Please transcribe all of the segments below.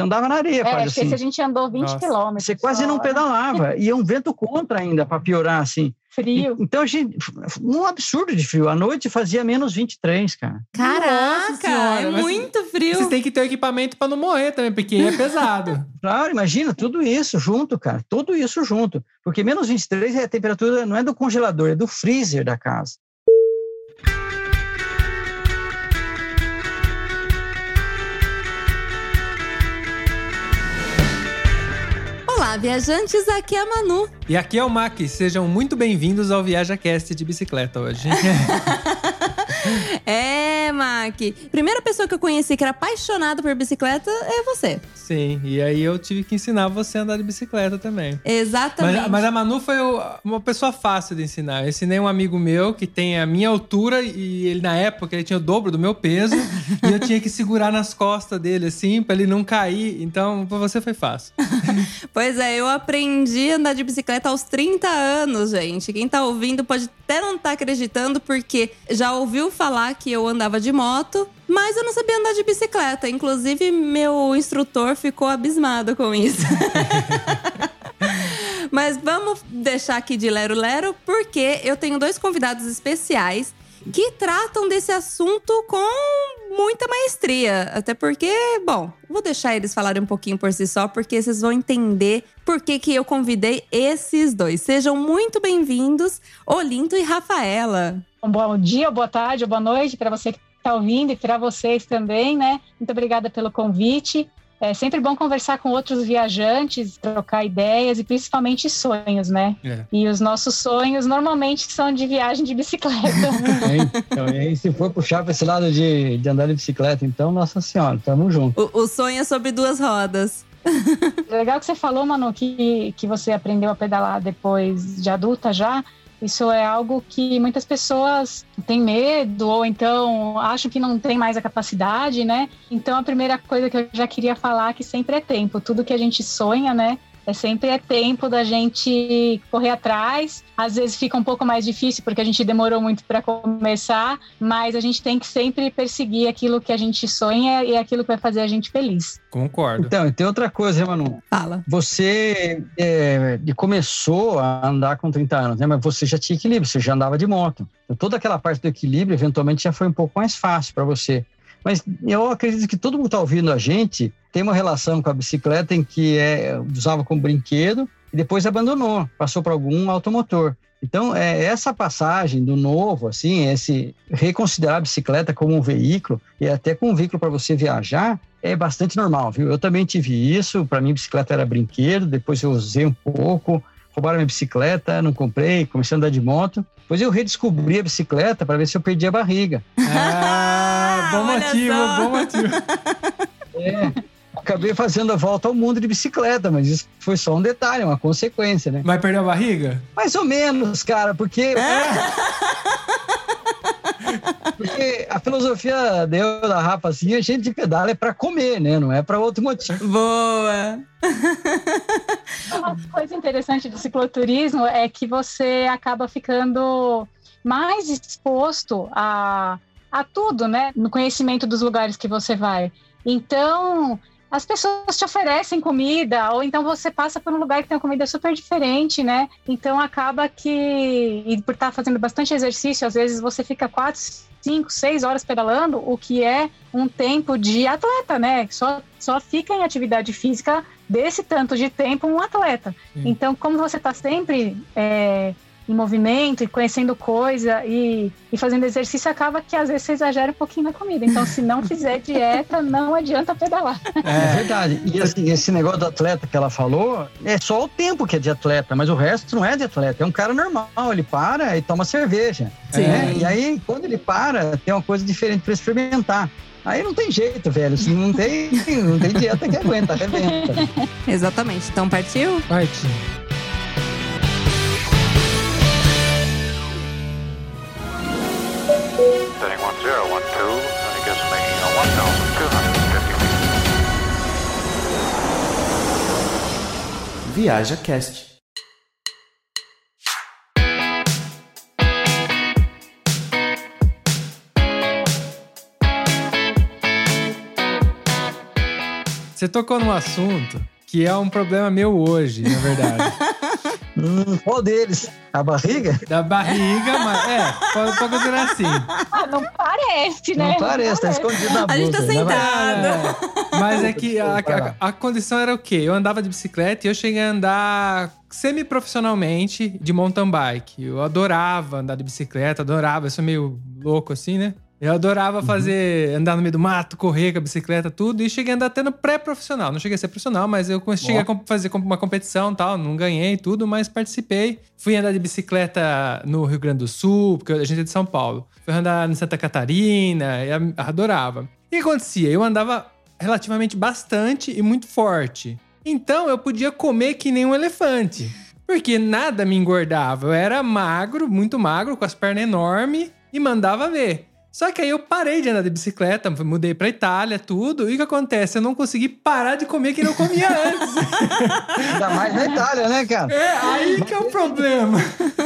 Você andava na areia, É, quase assim. esse a gente andou 20 Nossa. quilômetros. Você quase só, não né? pedalava. E é um vento contra ainda, para piorar, assim. Frio. Então, a gente, um absurdo de frio. À noite fazia menos 23, cara. Caraca, Senhora, é muito frio. Vocês têm que ter o equipamento pra não morrer também, porque é pesado. Claro, imagina, tudo isso junto, cara. Tudo isso junto. Porque menos 23 é a temperatura, não é do congelador, é do freezer da casa. Olá, viajantes, aqui é a Manu. E aqui é o Mac, sejam muito bem-vindos ao ViajaCast de bicicleta hoje. É, Mac. Primeira pessoa que eu conheci que era apaixonada por bicicleta é você. Sim, e aí eu tive que ensinar você a andar de bicicleta também. Exatamente. Mas, mas a Manu foi uma pessoa fácil de ensinar. Eu ensinei um amigo meu que tem a minha altura e ele, na época, ele tinha o dobro do meu peso e eu tinha que segurar nas costas dele, assim, pra ele não cair. Então, pra você foi fácil. Pois é, eu aprendi a andar de bicicleta aos 30 anos, gente. Quem tá ouvindo pode até não estar acreditando, porque já ouviu falar que eu andava de moto, mas eu não sabia andar de bicicleta. Inclusive, meu instrutor ficou abismado com isso. Mas vamos deixar aqui de lero-lero, porque eu tenho dois convidados especiais que tratam desse assunto com muita maestria. Até porque, bom, vou deixar eles falarem um pouquinho por si só, porque vocês vão entender por que, que eu convidei esses dois. Sejam muito bem-vindos, Olinto e Rafaela. Um bom dia, boa tarde, boa noite para você que está ouvindo e para vocês também, né? Muito obrigada pelo convite. É sempre bom conversar com outros viajantes, trocar ideias e principalmente sonhos, né? É. E os nossos sonhos normalmente são de viagem de bicicleta. Então, e aí, se for puxar para esse lado de, de andar de bicicleta, então, nossa senhora, tamo junto. O, o sonho é sobre duas rodas. Legal que você falou, Manu, que, que você aprendeu a pedalar depois de adulta já. Isso é algo que muitas pessoas têm medo ou então acham que não tem mais a capacidade, né? Então a primeira coisa que eu já queria falar é que sempre é tempo. Tudo que a gente sonha, né? É sempre é tempo da gente correr atrás. Às vezes fica um pouco mais difícil porque a gente demorou muito para começar, mas a gente tem que sempre perseguir aquilo que a gente sonha e aquilo que vai fazer a gente feliz. Concordo. Então, e tem outra coisa, Manu? Fala. Você é, de- começou a andar com 30 anos, né? Mas você já tinha equilíbrio, você já andava de moto. Então, toda aquela parte do equilíbrio, eventualmente, já foi um pouco mais fácil para você. Mas eu acredito que todo mundo está ouvindo a gente tem uma relação com a bicicleta em que é, usava como brinquedo e depois abandonou, passou para algum automotor. Então, é, essa passagem do novo, assim, esse reconsiderar a bicicleta como um veículo e até como um veículo para você viajar, é bastante normal, viu? Eu também tive isso, para mim bicicleta era brinquedo, depois eu usei um pouco, roubaram minha bicicleta, não comprei, comecei a andar de moto. Depois eu redescobri a bicicleta para ver se eu perdia a barriga. Ah, bom Olha motivo, bom motivo. É, acabei fazendo a volta ao mundo de bicicleta, mas isso foi só um detalhe, uma consequência, né? Vai perder a barriga? Mais ou menos, cara, porque. Porque a filosofia deu da Rafa assim, a gente pedala é para comer, né? Não é para outro motivo. Boa! Uma coisa interessante do cicloturismo é que você acaba ficando mais exposto a, a tudo, né? No conhecimento dos lugares que você vai. Então, as pessoas te oferecem comida, ou então você passa por um lugar que tem uma comida super diferente, né? Então acaba que, e por estar fazendo bastante exercício, às vezes você fica quatro, cinco, seis horas pedalando, o que é um tempo de atleta, né? Só, só fica em atividade física desse tanto de tempo um atleta. Então, como você está sempre é, em movimento e conhecendo coisa e, e fazendo exercício, acaba que às vezes você exagera um pouquinho na comida. Então, se não fizer dieta, não adianta pedalar. É verdade. E assim, esse negócio do atleta que ela falou, é só o tempo que é de atleta, mas o resto não é de atleta. É um cara normal, ele para e toma cerveja. Sim. né? E aí, quando ele para, tem uma coisa diferente para experimentar. Aí não tem jeito, velho. Assim, não, tem, não tem dieta que aguenta, arrebenta. Exatamente. Então partiu? Parte. Setting 1012, and it gets making a 1,250 feet. Viaja Cast. Você tocou num assunto que é um problema meu hoje, na verdade. Hum, qual deles? A barriga? Da barriga, mas é, pode, pode considerar assim. Ah, não parece, né? Não parece, tá escondido na A gente tá blusa, né? sentado. É, mas é que a, a- a condição era o quê? Eu andava de bicicleta e eu cheguei a andar semi-profissionalmente de mountain bike. Eu adorava andar de bicicleta, adorava, eu sou meio louco assim, né? Eu adorava fazer, andar no meio do mato, correr com a bicicleta, tudo. E cheguei a andar até no pré-profissional. Não cheguei a ser profissional, mas eu cheguei a com- fazer uma competição e tal. Não ganhei tudo, mas participei. Fui andar de bicicleta no Rio Grande do Sul, porque a gente é de São Paulo. Fui andar em Santa Catarina, e a- adorava. E o que acontecia? Eu andava relativamente bastante e muito forte. Então eu podia comer que nem um elefante. Porque nada me engordava. Eu era magro, muito magro, com as pernas enormes e mandava ver. Só que aí eu parei de andar de bicicleta, mudei pra Itália, tudo. E o que acontece? Eu não consegui parar de comer que não comia antes. Ainda mais na Itália, né, cara? É aí que é o problema.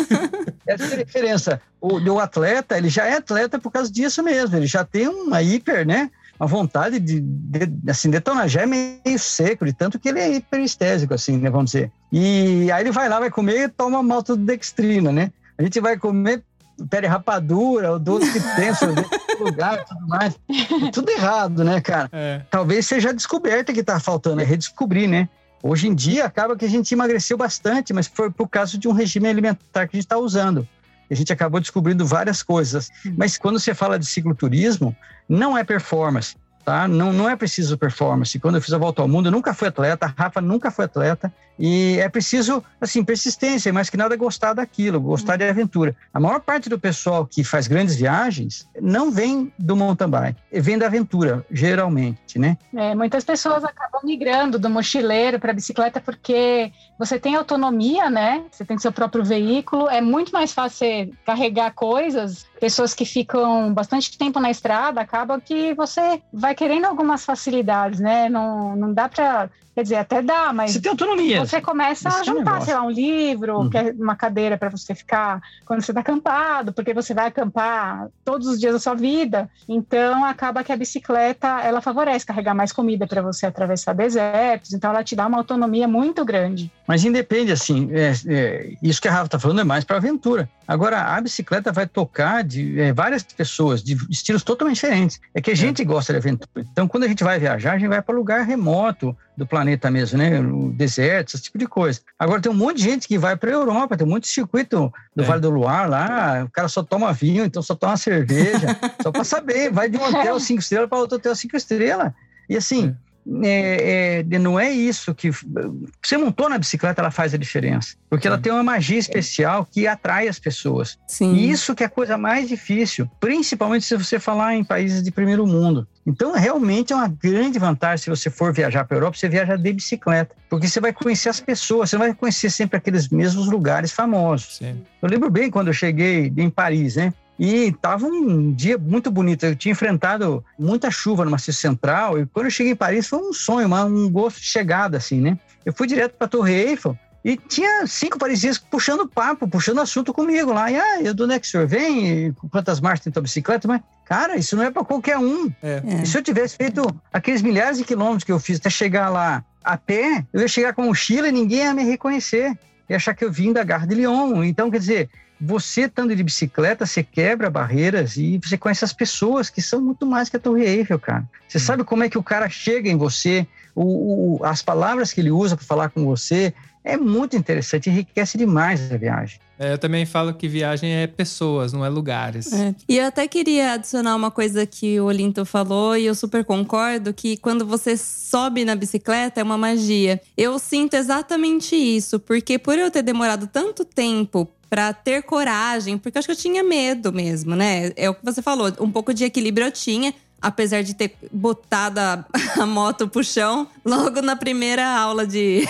Essa é a diferença. O, o atleta, ele já é atleta por causa disso mesmo. Ele já tem uma hiper, né? Uma vontade de, de assim, detonar. Já é meio seco, de tanto que ele é hiperestésico, assim, né? Vamos dizer. E aí ele vai lá, vai comer e toma maltodextrina, né? A gente vai comer pele rapadura, o doce que tem, sorvete lugar e tudo mais. É tudo errado, né, cara? É. talvez seja a descoberta que está faltando, é redescobrir, né? Hoje em dia acaba que a gente emagreceu bastante, mas foi por causa de um regime alimentar que a gente está usando. A gente acabou descobrindo várias coisas. Mas quando você fala de cicloturismo, não é performance, tá? Não, não é preciso performance. Quando eu fiz a volta ao mundo, eu nunca fui atleta, a Rafa nunca foi atleta. E é preciso, assim, persistência, mais que nada gostar daquilo, gostar de aventura. A maior parte do pessoal que faz grandes viagens não vem do mountain bike, vem da aventura, geralmente, né? É, muitas pessoas acabam migrando do mochileiro para a bicicleta porque você tem autonomia, né? Você tem seu próprio veículo, é muito mais fácil você carregar coisas. Pessoas que ficam bastante tempo na estrada, acaba que você vai querendo algumas facilidades, né? Não, não dá para. Quer dizer, até dá, mas Você tem autonomia. Você começa a é juntar, negócio. sei lá, um livro, Uhum. é uma cadeira para você ficar quando você está acampado, porque você vai acampar todos os dias da sua vida. Então, acaba que a bicicleta, ela favorece carregar mais comida para você atravessar desertos. Então, ela te dá uma autonomia muito grande. Mas independe, assim, é, é, isso que a Rafa está falando é mais para aventura. Agora, a bicicleta vai tocar de é, várias pessoas, de estilos totalmente diferentes. É que a gente gosta de aventura. Então, quando a gente vai viajar, a gente vai para lugar remoto do planeta mesmo, né? O deserto, esse tipo de coisa. Agora, tem um monte de gente que vai para a Europa, tem um monte de circuito do É. Vale do Luar lá, o cara só toma vinho, então só toma cerveja, só para saber, vai de um hotel cinco estrelas para outro hotel cinco estrelas. E assim, é, é, não é isso que. Você montou na bicicleta, ela faz a diferença. Porque ela Sim. tem uma magia especial que atrai as pessoas. Sim. E isso que é a coisa mais difícil, principalmente se você falar em países de primeiro mundo. Então, realmente é uma grande vantagem se você for viajar para a Europa, você viaja de bicicleta. Porque você vai conhecer as pessoas, você não vai conhecer sempre aqueles mesmos lugares famosos. Sim. Eu lembro bem quando eu cheguei em Paris, né? E estava um dia muito bonito. Eu tinha enfrentado muita chuva no Maciço Central. E quando eu cheguei em Paris, foi um sonho, uma- um gosto de chegada, assim, né? Eu fui direto para a Torre Eiffel e tinha cinco parisienses puxando papo, puxando assunto comigo lá. E, ah, eu do onde é que o senhor vem? E Quantas marchas tem tua bicicleta? Mas, cara, isso não é para qualquer um. É. É. E se eu tivesse feito aqueles milhares de quilômetros que eu fiz até chegar lá a pé, eu ia chegar com a mochila e ninguém ia me reconhecer. Ia achar que eu vim da Gare de Lyon. Então, quer dizer, você estando de bicicleta, você quebra barreiras e você conhece as pessoas que são muito mais que a Torre Eiffel, cara. Você sabe como é que o cara chega em você, o, o- as palavras que ele usa para falar com você. É muito interessante, enriquece demais a viagem. É, eu também falo que viagem é pessoas, não é lugares. É. E eu até queria adicionar uma coisa que o Olinto falou, e eu super concordo, que quando você sobe na bicicleta é uma magia. Eu sinto exatamente isso, porque por eu ter demorado tanto tempo pra ter coragem, porque eu acho que eu tinha medo mesmo, né? É o que você falou, um pouco de equilíbrio eu tinha. Apesar de ter botado a, a moto pro chão logo na primeira aula de,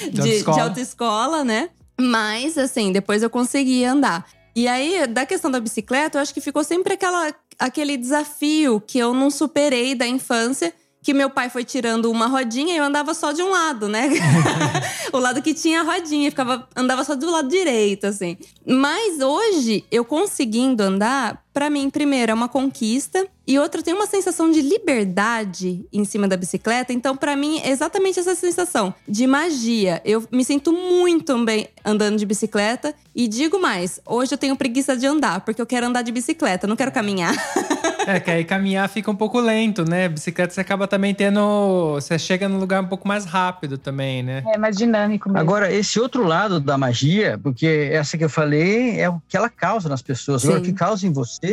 de, de autoescola. autoescola, né? Mas, assim, depois eu consegui andar. E aí, da questão da bicicleta, eu acho que ficou sempre aquela, aquele desafio que eu não superei da infância. Que meu pai foi tirando uma rodinha e eu andava só de um lado, né? o lado que tinha a rodinha, ficava, andava só do lado direito, assim. Mas hoje, eu conseguindo andar, Pra mim, primeiro, é uma conquista. E outra, tem uma sensação de liberdade em cima da bicicleta. Então, pra mim, é exatamente essa sensação de magia. Eu me sinto muito bem andando de bicicleta. E digo mais, hoje eu tenho preguiça de andar, porque eu quero andar de bicicleta, não quero caminhar. É, que aí caminhar fica um pouco lento, né? Bicicleta você acaba também tendo. Você chega num lugar um pouco mais rápido também, né? É mais dinâmico mesmo. Agora, esse outro lado da magia, porque essa que eu falei é o que ela causa nas pessoas. Agora, o Sim. que causa em você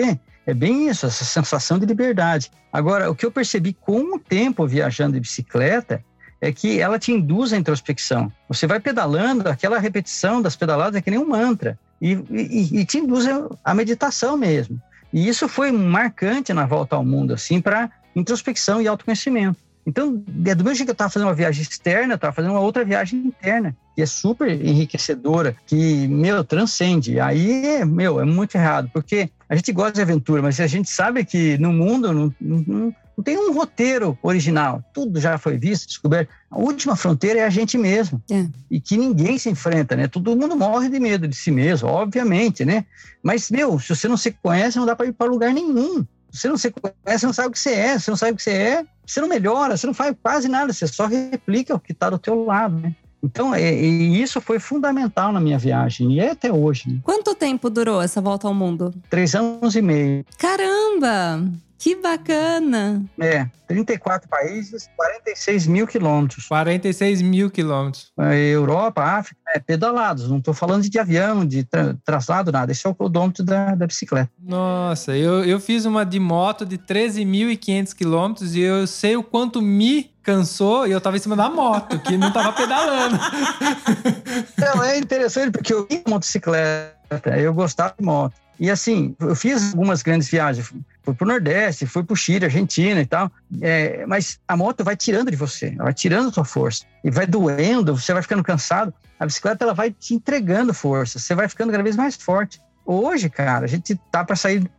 é bem isso, essa sensação de liberdade. Agora, o que eu percebi com o tempo viajando de bicicleta é que ela te induz à introspecção. Você vai pedalando, aquela repetição das pedaladas é que nem um mantra. E, e- e te induz à meditação mesmo. E isso foi marcante na volta ao mundo, assim, para introspecção e autoconhecimento. Então, é do mesmo jeito que eu estava fazendo uma viagem externa, eu estava fazendo uma outra viagem interna, que é super enriquecedora, que, meu, transcende. Aí, meu, é muito errado, porque a gente gosta de aventura, mas a gente sabe que no mundo não, não, não tem um roteiro original. Tudo já foi visto, descoberto. A última fronteira é a gente mesmo. É. E que ninguém se enfrenta, né? Todo mundo morre de medo de si mesmo, obviamente, né? Mas, meu, se você não se conhece, não dá para ir para lugar nenhum. Se você não se conhece, você não sabe o que você é. Se você não sabe o que você é, você não melhora, você não faz quase nada, você só replica o que está do teu lado, né? Então, é, e isso foi fundamental na minha viagem, e é até hoje, né? Quanto tempo durou essa volta ao mundo? Três anos e meio. Caramba! Que bacana! É, 34 países, 46 mil quilômetros. 46 mil quilômetros. É, Europa, África, é, pedalados. Não estou falando de avião, de tra traslado, nada. Esse é o odômetro da, da bicicleta. Nossa, eu, eu fiz uma de moto de 13.500 quilômetros e eu sei o quanto me cansou e eu tava em cima da moto, que não tava pedalando. Então, é interessante porque eu ia motocicleta, eu gostava de moto. E assim, eu fiz algumas grandes viagens. Fui pro Nordeste, fui pro Chile, Argentina e tal. É, mas a moto vai tirando de você, ela vai tirando a sua força. E vai doendo, você vai ficando cansado. A bicicleta, ela vai te entregando força. Você vai ficando cada vez mais forte. Hoje, cara, a gente tá para sair,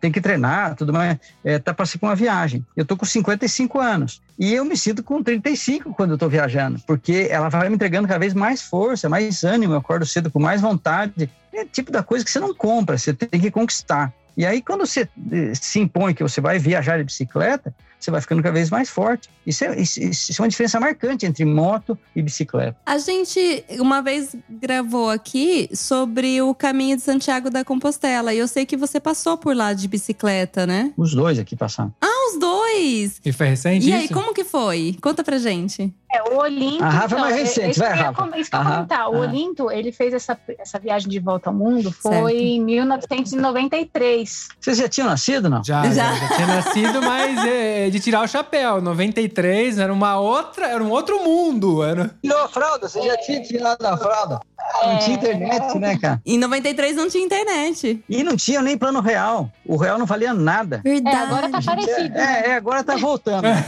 tem que treinar, tudo mais, é, tá para uma viagem. Eu tô com 55 anos e eu me sinto com 35 quando eu tô viajando, porque ela vai me entregando cada vez mais força, mais ânimo, eu acordo cedo com mais vontade. É tipo da coisa que você não compra, você tem que conquistar. E aí, quando você eh, se impõe que você vai viajar de bicicleta, você vai ficando cada vez mais forte. Isso é, isso- isso é uma diferença marcante entre moto e bicicleta. A gente uma vez gravou aqui sobre o caminho de Santiago da Compostela e eu sei que você passou por lá de bicicleta, né? Os dois aqui passaram. Ah, os dois! E foi recente E aí, isso? como que foi? Conta pra gente. É, o Olinto. A Rafa é mais então, recente, isso vai, que eu ia Rafa. com- Isso que eu ia comentar. O aham. Olinto, ele fez essa, essa viagem de volta ao mundo, foi Certo. em 1993. Vocês já tinham nascido, não? Já, já, já tinha nascido, mas é, de tirar o chapéu. 93 era uma outra, era um outro mundo. Era... Tirou a fralda? Você já tinha tirado a fralda? Não tinha internet, né, cara? Em 93 não tinha internet. E não tinha nem plano real. O real não valia nada. Verdade. É, agora tá parecido. né? É, é, agora tá voltando.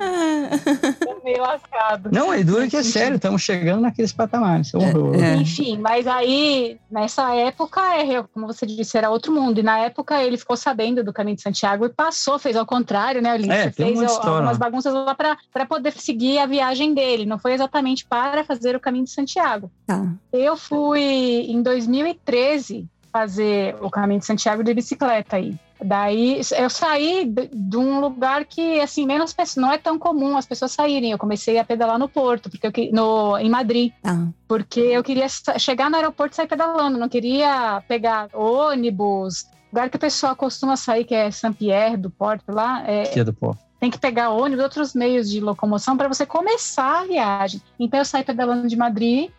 Meio lascado. Não, é duro que é sério, estamos chegando naqueles patamares. É. É. Enfim, mas aí, nessa época, é, como você disse, era outro mundo. E na época ele ficou sabendo do caminho de Santiago e passou, fez ao contrário, né, Olímpio? É, fez algumas bagunças lá para poder seguir a viagem dele. Não foi exatamente para fazer o caminho de Santiago. Tá. Eu fui em 2013 fazer o caminho de Santiago de bicicleta aí. Daí eu saí de, de um lugar que assim menos pessoas, não é tão comum as pessoas saírem. Eu comecei a pedalar no Porto, porque eu, que- no em Madrid, Tá. porque eu queria chegar no aeroporto e sair pedalando, não queria pegar ônibus. Lugar que o pessoal costuma sair, que é Saint-Pierre do Porto lá, é, Tia do pó. tem que pegar ônibus, outros meios de locomoção para você começar a viagem. Então eu saí pedalando de Madrid,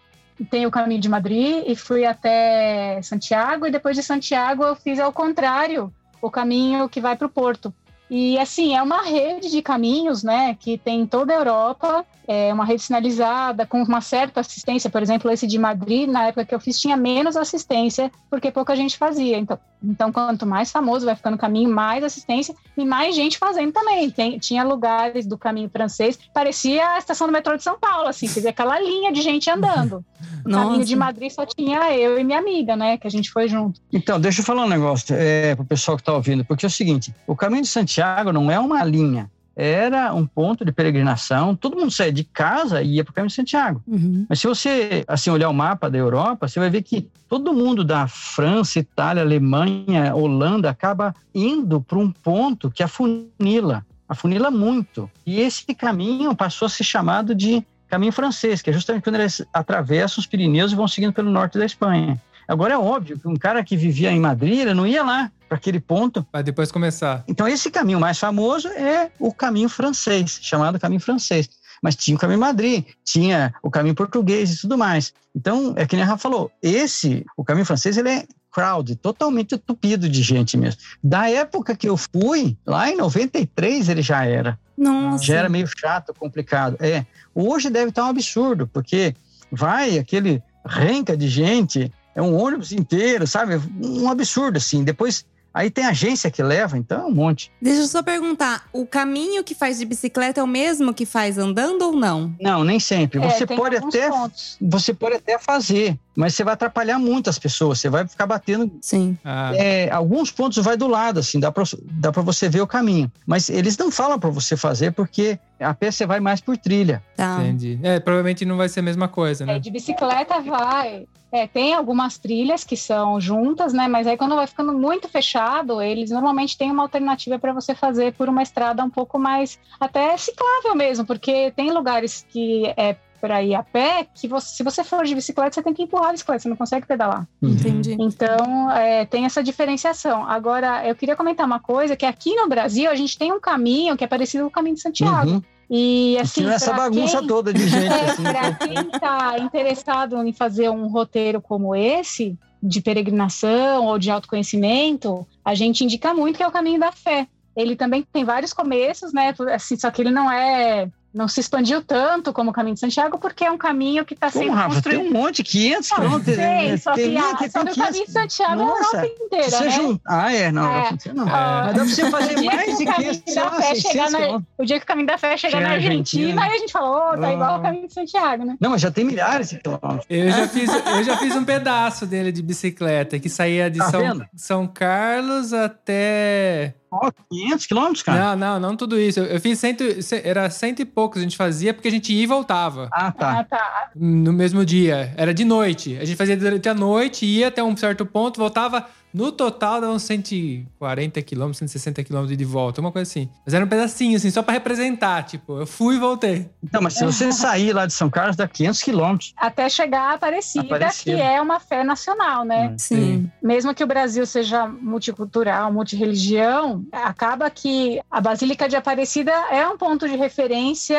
tem o caminho de Madrid e fui até Santiago e depois de Santiago eu fiz ao contrário, o caminho que vai para o Porto. E assim, é uma rede de caminhos, né, que tem em toda a Europa, é uma rede sinalizada com uma certa assistência, por exemplo, esse de Madrid, na época que eu fiz tinha menos assistência, porque pouca gente fazia. Então, então quanto mais famoso vai ficando o caminho, mais assistência e mais gente fazendo também. Tem, tinha lugares do caminho francês, parecia a estação do metrô de São Paulo, assim, você via aquela linha de gente andando. O caminho Nossa. de Madrid só tinha eu e minha amiga, né, que a gente foi junto. Então, deixa eu falar um negócio é, para o pessoal que está ouvindo, porque é o seguinte: o caminho de Santiago não é uma linha. Era um ponto de peregrinação. Todo mundo saía de casa e ia para o caminho de Santiago. Uhum. Mas se você assim olhar o mapa da Europa, você vai ver que todo mundo da França, Itália, Alemanha, Holanda acaba indo para um ponto que afunila, afunila muito. E esse caminho passou a ser chamado de caminho francês, que é justamente quando eles atravessam os Pirineus e vão seguindo pelo norte da Espanha. Agora é óbvio que um cara que vivia em Madrid, ele não ia lá para aquele ponto. Vai depois começar. Então esse caminho mais famoso é o caminho francês, chamado caminho francês. Mas tinha o caminho Madrid, tinha o caminho português e tudo mais. Então, é que nem a Rafa falou, esse, o caminho francês, ele é crowd, totalmente entupido de gente mesmo. Da época que eu fui, lá em 93 ele já era. Nossa. Já era meio chato, complicado. É, hoje deve estar um absurdo, porque vai aquele renca de gente, é um ônibus inteiro, sabe? Um absurdo, assim. Depois, aí tem agência que leva, então é um monte. Deixa eu só perguntar: o caminho que faz de bicicleta é o mesmo que faz andando ou não? Não, nem sempre. É, Você pode até pontos. você pode até fazer, mas você vai atrapalhar muito as pessoas. Você vai ficar batendo. Sim. Ah, é, alguns pontos vai do lado, assim, dá pra, dá pra você ver o caminho. Mas eles não falam pra você fazer porque a pé você vai mais por trilha. Tá. entendi. É, provavelmente não vai ser a mesma coisa, É, né? de bicicleta vai. É, tem algumas trilhas que são juntas, né? Mas aí quando vai ficando muito fechado, eles normalmente têm uma alternativa para você fazer por uma estrada um pouco mais até ciclável mesmo, porque tem lugares que é para ir a pé que você- se você for de bicicleta, você tem que empurrar a bicicleta, você não consegue pedalar. Entendi. Então, é, tem essa diferenciação. Agora, eu queria comentar uma coisa, que aqui no Brasil a gente tem um caminho que é parecido com o caminho de Santiago. Uhum. E assim, tira essa pra bagunça quem- toda de gente. é, assim, para quem está interessado em fazer um roteiro como esse, de peregrinação ou de autoconhecimento, a gente indica muito que é o caminho da fé. Ele também tem vários começos, né? Assim, só que ele não é. Não se expandiu tanto como o caminho de Santiago, porque é um caminho que está sendo Rafa, tem construído. um monte, 500 Não, quilômetros. sei, só que, tem, a, tem, só tem que o caminho de Santiago é a Nossa, Europa inteira, né? juntar- Ah, é, não. É. você não. Ah, Mas dá pra você fazer o dia mais que de o caminho 500, sei da lá, fé chegar 600 na- quilômetros. O dia que o caminho da fé chegar Chegar na na Argentina, Argentina. aí a gente fala, ô, tá igual Ah. o caminho de Santiago, né? Não, mas já tem milhares de quilômetros. Eu já, fiz, eu já fiz um pedaço dele de bicicleta, que saía de Tá São? São Carlos até. Ó, 500 quilômetros, cara? Não, não, não tudo isso. Eu, eu fiz cento, ce- era cento e poucos a gente fazia, porque a gente ia e voltava Ah, tá. Ah, tá. no mesmo dia. Era de noite. A gente fazia durante a noite, ia até um certo ponto, voltava. No total, dava uns 140 quilômetros, 160 quilômetros de volta, uma coisa assim. Mas era um pedacinho, assim, só pra representar. Tipo, eu fui e voltei. Então, mas se você sair lá de São Carlos, dá 500 quilômetros. Até chegar a Aparecida, Aparecida. que é uma fé nacional, né? Sim. Mesmo que o Brasil seja multicultural, multireligião, acaba que a Basílica de Aparecida é um ponto de referência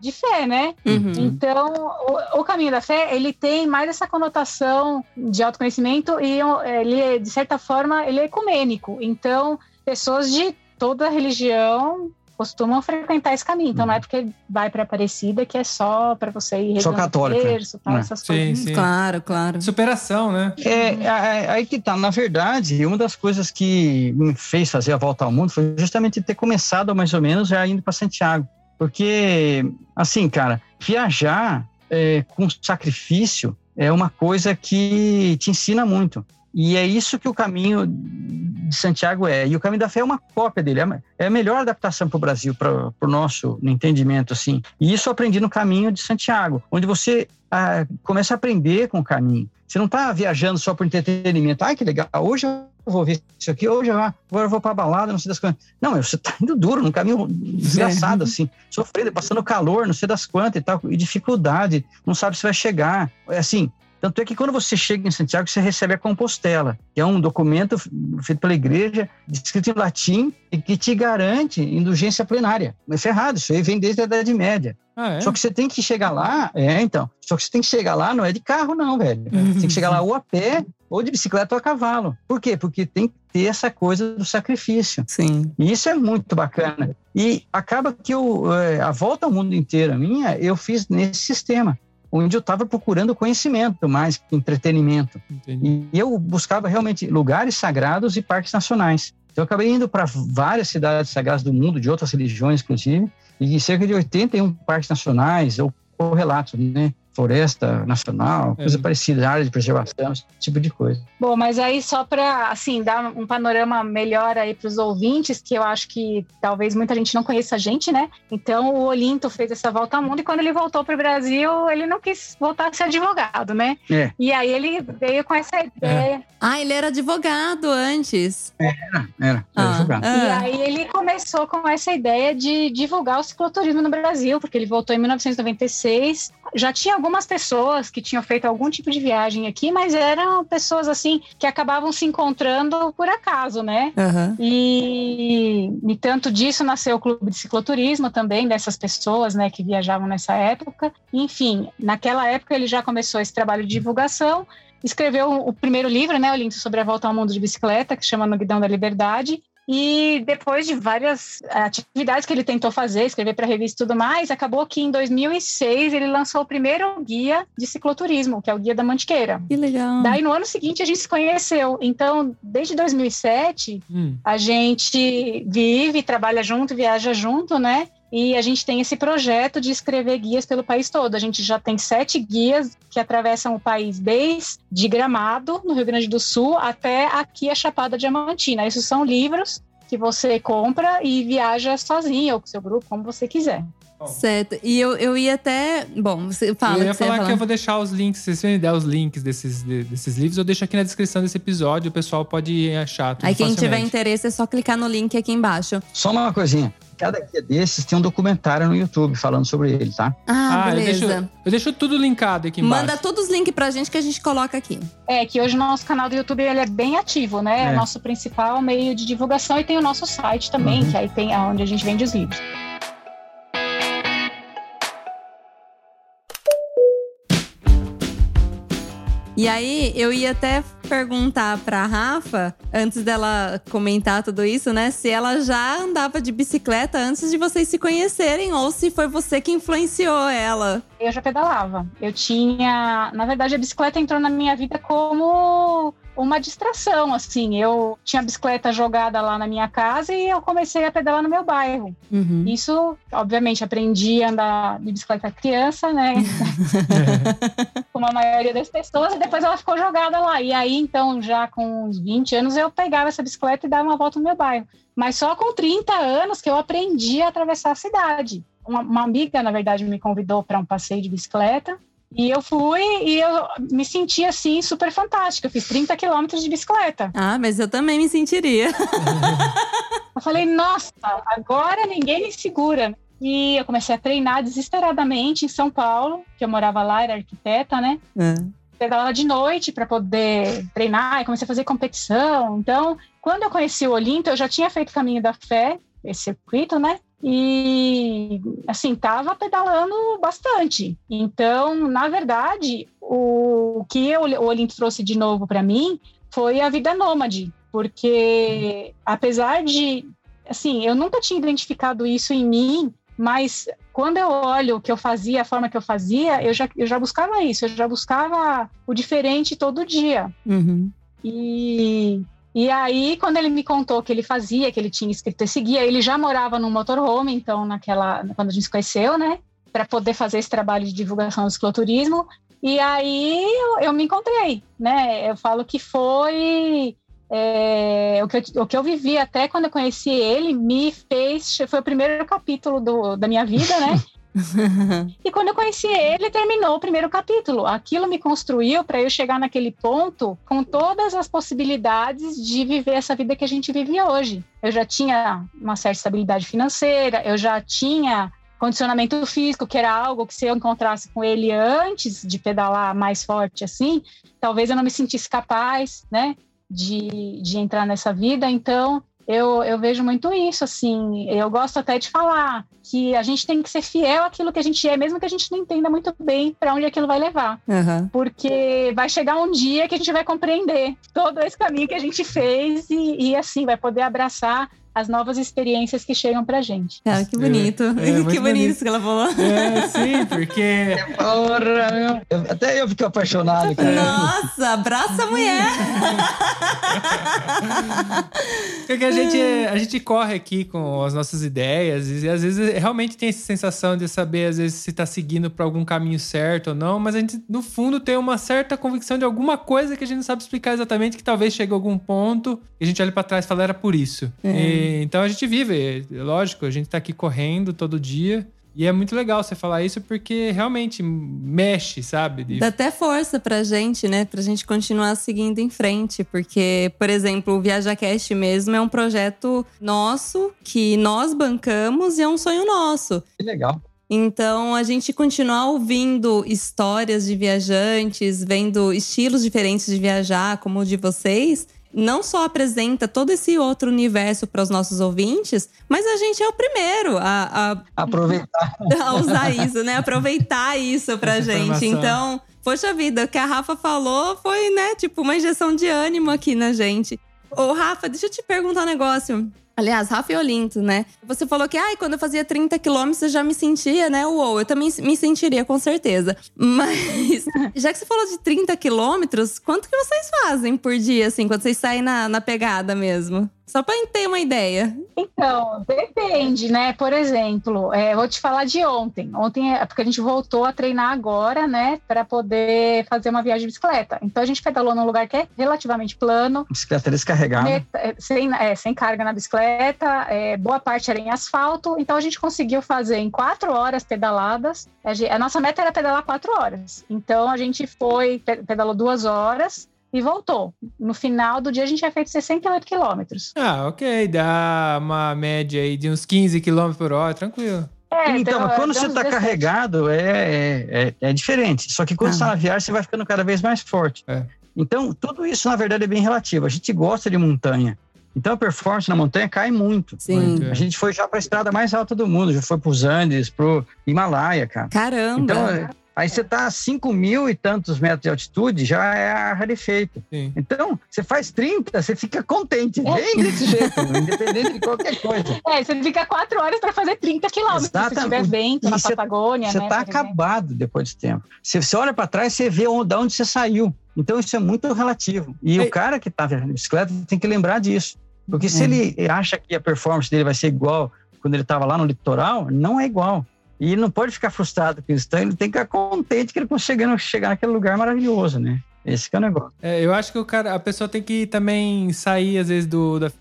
de fé, né? Uhum. Então, o, o caminho da fé, ele tem mais essa conotação de autoconhecimento e ó, ele, é, de certa forma, ele é ecumênico. Então, pessoas de toda religião costumam frequentar esse caminho. Então, não é porque vai para Aparecida que é só para você ir Só católica, terço, tal, né? essas Sim, coisas. sim. Claro, claro. Superação, né? É, é, aí que tá. Na verdade, uma das coisas que me fez fazer a volta ao mundo foi justamente ter começado mais ou menos já indo para Santiago. Porque, assim, cara, viajar é, com sacrifício é uma coisa que te ensina muito. E é isso que o caminho de Santiago é. E o caminho da fé é uma cópia dele. É a- É a melhor adaptação para o Brasil, para o nosso entendimento, assim. E isso eu aprendi no caminho de Santiago, onde você ah, começa a aprender com o caminho. Você não está viajando só por entretenimento. Ai, que legal. Hoje eu vou ver isso aqui, hoje eu, agora eu vou para balada, não sei das coisas. Não, você está indo duro, num caminho desgraçado, assim, sofrendo, passando calor, não sei das quantas e tal, e dificuldade, não sabe se vai chegar. É assim, tanto é que quando você chega em Santiago, você recebe a Compostela, que é um documento feito pela igreja, escrito em latim, e que te garante indulgência plenária. Mas é errado, isso aí vem desde a Idade Média. Ah, é? Só que você tem que chegar lá, é, então. Só que você tem que chegar lá, não é de carro, não, velho. Você tem que chegar lá ou a pé, ou de bicicleta ou a cavalo. Por quê? Porque tem que ter essa coisa do sacrifício. Sim. E isso é muito bacana. E acaba que eu, é, a volta ao mundo inteiro minha, eu fiz nesse sistema, onde eu estava procurando conhecimento mais que entretenimento. Entendi. E eu buscava realmente lugares sagrados e parques nacionais. Então, eu acabei indo para várias cidades sagradas do mundo, de outras religiões, inclusive, e cerca de 81 parques nacionais ou correlatos, né? Floresta nacional, coisa É. parecida, área de preservação, esse tipo de coisa. Bom, mas aí só para assim dar um panorama melhor aí para os ouvintes, que eu acho que talvez muita gente não conheça a gente, né? Então o Olinto fez essa volta ao mundo e quando ele voltou para o Brasil, ele não quis voltar a ser advogado, né? É. E aí ele veio com essa ideia. Ah, ele era advogado antes. Era, era Ah, julgado. E ah. aí ele começou com essa ideia de divulgar o cicloturismo no Brasil, porque ele voltou em 1996. Já tinha algumas pessoas que tinham feito algum tipo de viagem aqui, mas eram pessoas assim que acabavam se encontrando por acaso, né? Aham. E, e tanto disso nasceu o clube de cicloturismo também, dessas pessoas né, que viajavam nessa época. Enfim, naquela época ele já começou esse trabalho de divulgação, escreveu o primeiro livro, né, o Link sobre a volta ao mundo de bicicleta, que chama No Guidão da Liberdade. E depois de várias atividades que ele tentou fazer, escrever para revista e tudo mais, acabou que em 2006 ele lançou o primeiro guia de cicloturismo, que é o Guia da Mantiqueira. Que legal. Daí no ano seguinte a gente se conheceu. Então, desde 2007, Hum. a gente vive, trabalha junto, viaja junto, né? E a gente tem esse projeto de escrever guias pelo país todo. A gente já tem sete guias que atravessam o país desde Gramado, no Rio Grande do Sul, até aqui a Chapada Diamantina. Esses são livros que você compra e viaja sozinho ou com seu grupo, como você quiser. Certo. E eu, eu ia até. Bom, você fala. eu ia que você ia falar que falar. eu vou deixar os links, se você me der os links desses, de- desses livros, eu deixo aqui na descrição desse episódio, o pessoal pode achar. tudo Aí quem tiver facilmente. interesse é só clicar no link aqui embaixo. Só uma coisinha. Cada guia desses tem um documentário no YouTube falando sobre ele, tá? Ah, eu beleza. deixo, eu deixo tudo linkado aqui embaixo. Manda todos os links pra gente que a gente coloca aqui. É que hoje o nosso canal do YouTube ele é bem ativo, né? É É. o nosso principal meio de divulgação e tem o nosso site também, Uhum. que aí tem onde a gente vende os livros. E aí, eu ia até perguntar pra Rafa, antes dela comentar tudo isso, né? Se ela já andava de bicicleta antes de vocês se conhecerem ou se foi você que influenciou ela. Eu já pedalava. Eu tinha, na verdade, a bicicleta entrou na minha vida como uma distração, assim. Eu tinha a bicicleta jogada lá na minha casa e eu comecei a pedalar no meu bairro. Uhum. Isso, obviamente, aprendi a andar de bicicleta criança, né? Como a maioria das pessoas, e depois ela ficou jogada lá. E aí, então, já com uns 20 anos, eu pegava essa bicicleta e dava uma volta no meu bairro. Mas só com 30 anos que eu aprendi a atravessar a cidade. Uma, uma amiga, na verdade, me convidou para um passeio de bicicleta. E eu fui e eu me senti assim super fantástica. Eu fiz 30 quilômetros de bicicleta. Ah, mas eu também me sentiria. Eu falei, nossa, agora ninguém me segura. E eu comecei a treinar desesperadamente em São Paulo, que eu morava lá, era arquiteta, né? pedalava de noite para poder treinar e comecei a fazer competição. Então, quando eu conheci o Olinto, eu já tinha feito o Caminho da Fé, esse circuito, né? E assim, tava pedalando bastante. Então, na verdade, o que o Olinto trouxe de novo para mim foi a vida nômade, porque apesar de assim, eu nunca tinha identificado isso em mim, mas quando eu olho o que eu fazia, a forma que eu fazia, eu já, eu já buscava isso, eu já buscava o diferente todo dia. Uhum. E, e aí, quando ele me contou que ele fazia, que ele tinha escrito esse guia, ele já morava num motorhome, então, naquela, quando a gente se conheceu, né? Para poder fazer esse trabalho de divulgação do cicloturismo. E aí eu, eu me encontrei, né? Eu falo que foi é, o, que eu, o que eu vivi até quando eu conheci ele me fez. Foi o primeiro capítulo do, da minha vida, né? e quando eu conheci ele, terminou o primeiro capítulo. Aquilo me construiu para eu chegar naquele ponto com todas as possibilidades de viver essa vida que a gente vive hoje. Eu já tinha uma certa estabilidade financeira, eu já tinha condicionamento físico, que era algo que se eu encontrasse com ele antes de pedalar mais forte assim, talvez eu não me sentisse capaz, né? de, de entrar nessa vida, então eu, eu vejo muito isso, assim, eu gosto até de falar que a gente tem que ser fiel àquilo que a gente é, mesmo que a gente não entenda muito bem para onde aquilo vai levar, Uhum. porque vai chegar um dia que a gente vai compreender todo esse caminho que a gente fez e, e assim, vai poder abraçar as novas experiências que chegam pra gente. Cara, que bonito. É, é que bonito, bonito. isso que ela falou. É, sim, porque. Porra, meu. Eu- até eu fiquei apaixonado, cara. Nossa, abraça a mulher. Porque a gente, a gente corre aqui com as nossas ideias e às vezes realmente tem essa sensação de saber, às vezes, se tá seguindo para algum caminho certo ou não, mas a gente, no fundo, tem uma certa convicção de alguma coisa que a gente não sabe explicar exatamente, que talvez chegue a algum ponto e a gente olha para trás e fala, era por isso. E, então a gente vive, é lógico, a gente tá aqui correndo todo dia. E é muito legal você falar isso porque realmente mexe, sabe? Dá até força pra gente, né? Pra gente continuar seguindo em frente. Porque, por exemplo, o ViajaCast mesmo é um projeto nosso, que nós bancamos e é um sonho nosso. Que legal. Então, a gente continuar ouvindo histórias de viajantes, vendo estilos diferentes de viajar, como o de vocês, não só apresenta todo esse outro universo para os nossos ouvintes, mas a gente é o primeiro a, Aproveitar. a, a usar isso, né? Aproveitar isso pra Essa gente. informação. Então, poxa vida, o que a Rafa falou foi, né, tipo, uma injeção de ânimo aqui na gente. Ô, Rafa, deixa eu te perguntar um negócio. Aliás, Rafa e Olinto, né? Você falou que, ai, quando eu fazia 30 quilômetros eu já me sentia, né? Uou, eu também me sentiria, com certeza. Mas, já que você falou de 30 quilômetros, quanto que vocês fazem por dia, assim, quando vocês saem na, na pegada mesmo? Só pra ter uma ideia. Então, depende, né? Por exemplo, é, vou te falar de ontem. Ontem é porque a gente voltou a treinar agora, né? Para poder fazer uma viagem de bicicleta. Então a gente pedalou num lugar que é relativamente plano, Bicicleta descarregada. met- é, sem, é, sem carga na bicicleta, é, boa parte era em asfalto. Então a gente conseguiu fazer em quatro horas pedaladas. A, gen- a nossa meta era pedalar quatro horas. Então a gente foi, pe- pedalou duas horas e voltou. No final do dia a gente tinha feito 68 quilômetros. Ah, ok, dá uma média aí de uns 15 km por hora, tranquilo. É, Então, mas quando você está 17. carregado, é, é, é- é diferente. Só que quando Ah. você está na viagem, você vai ficando cada vez mais forte. É. Então, tudo isso, na verdade, é bem relativo. A gente gosta de montanha. Então, a performance na montanha cai muito. Sim. Muito. A gente foi já para a estrada mais alta do mundo, já foi para os Andes, para o Himalaia, cara. Caramba! Então, é, aí você está a 5 mil e tantos metros de altitude, já é a rarefeito. Sim. Então, você faz 30, você fica contente, bem desse jeito, independente de qualquer coisa. É, você fica quatro horas para fazer 30 quilômetros. Se tiver vento E na você- Patagônia, Você né? está por exemplo. acabado depois desse tempo. Você, você olha para trás, você vê onde, de onde você saiu. Então, isso é muito relativo. E Ei. o cara que está de bicicleta tem que lembrar disso. Porque se É. ele acha que a performance dele vai ser igual quando ele estava lá no litoral, não é igual. E não pode ficar frustrado com isso. Então, ele tem que ficar contente que ele conseguiu chegar naquele lugar maravilhoso, né? Esse é o negócio. É, eu acho que o cara, a pessoa tem que também sair, às vezes, do. Da,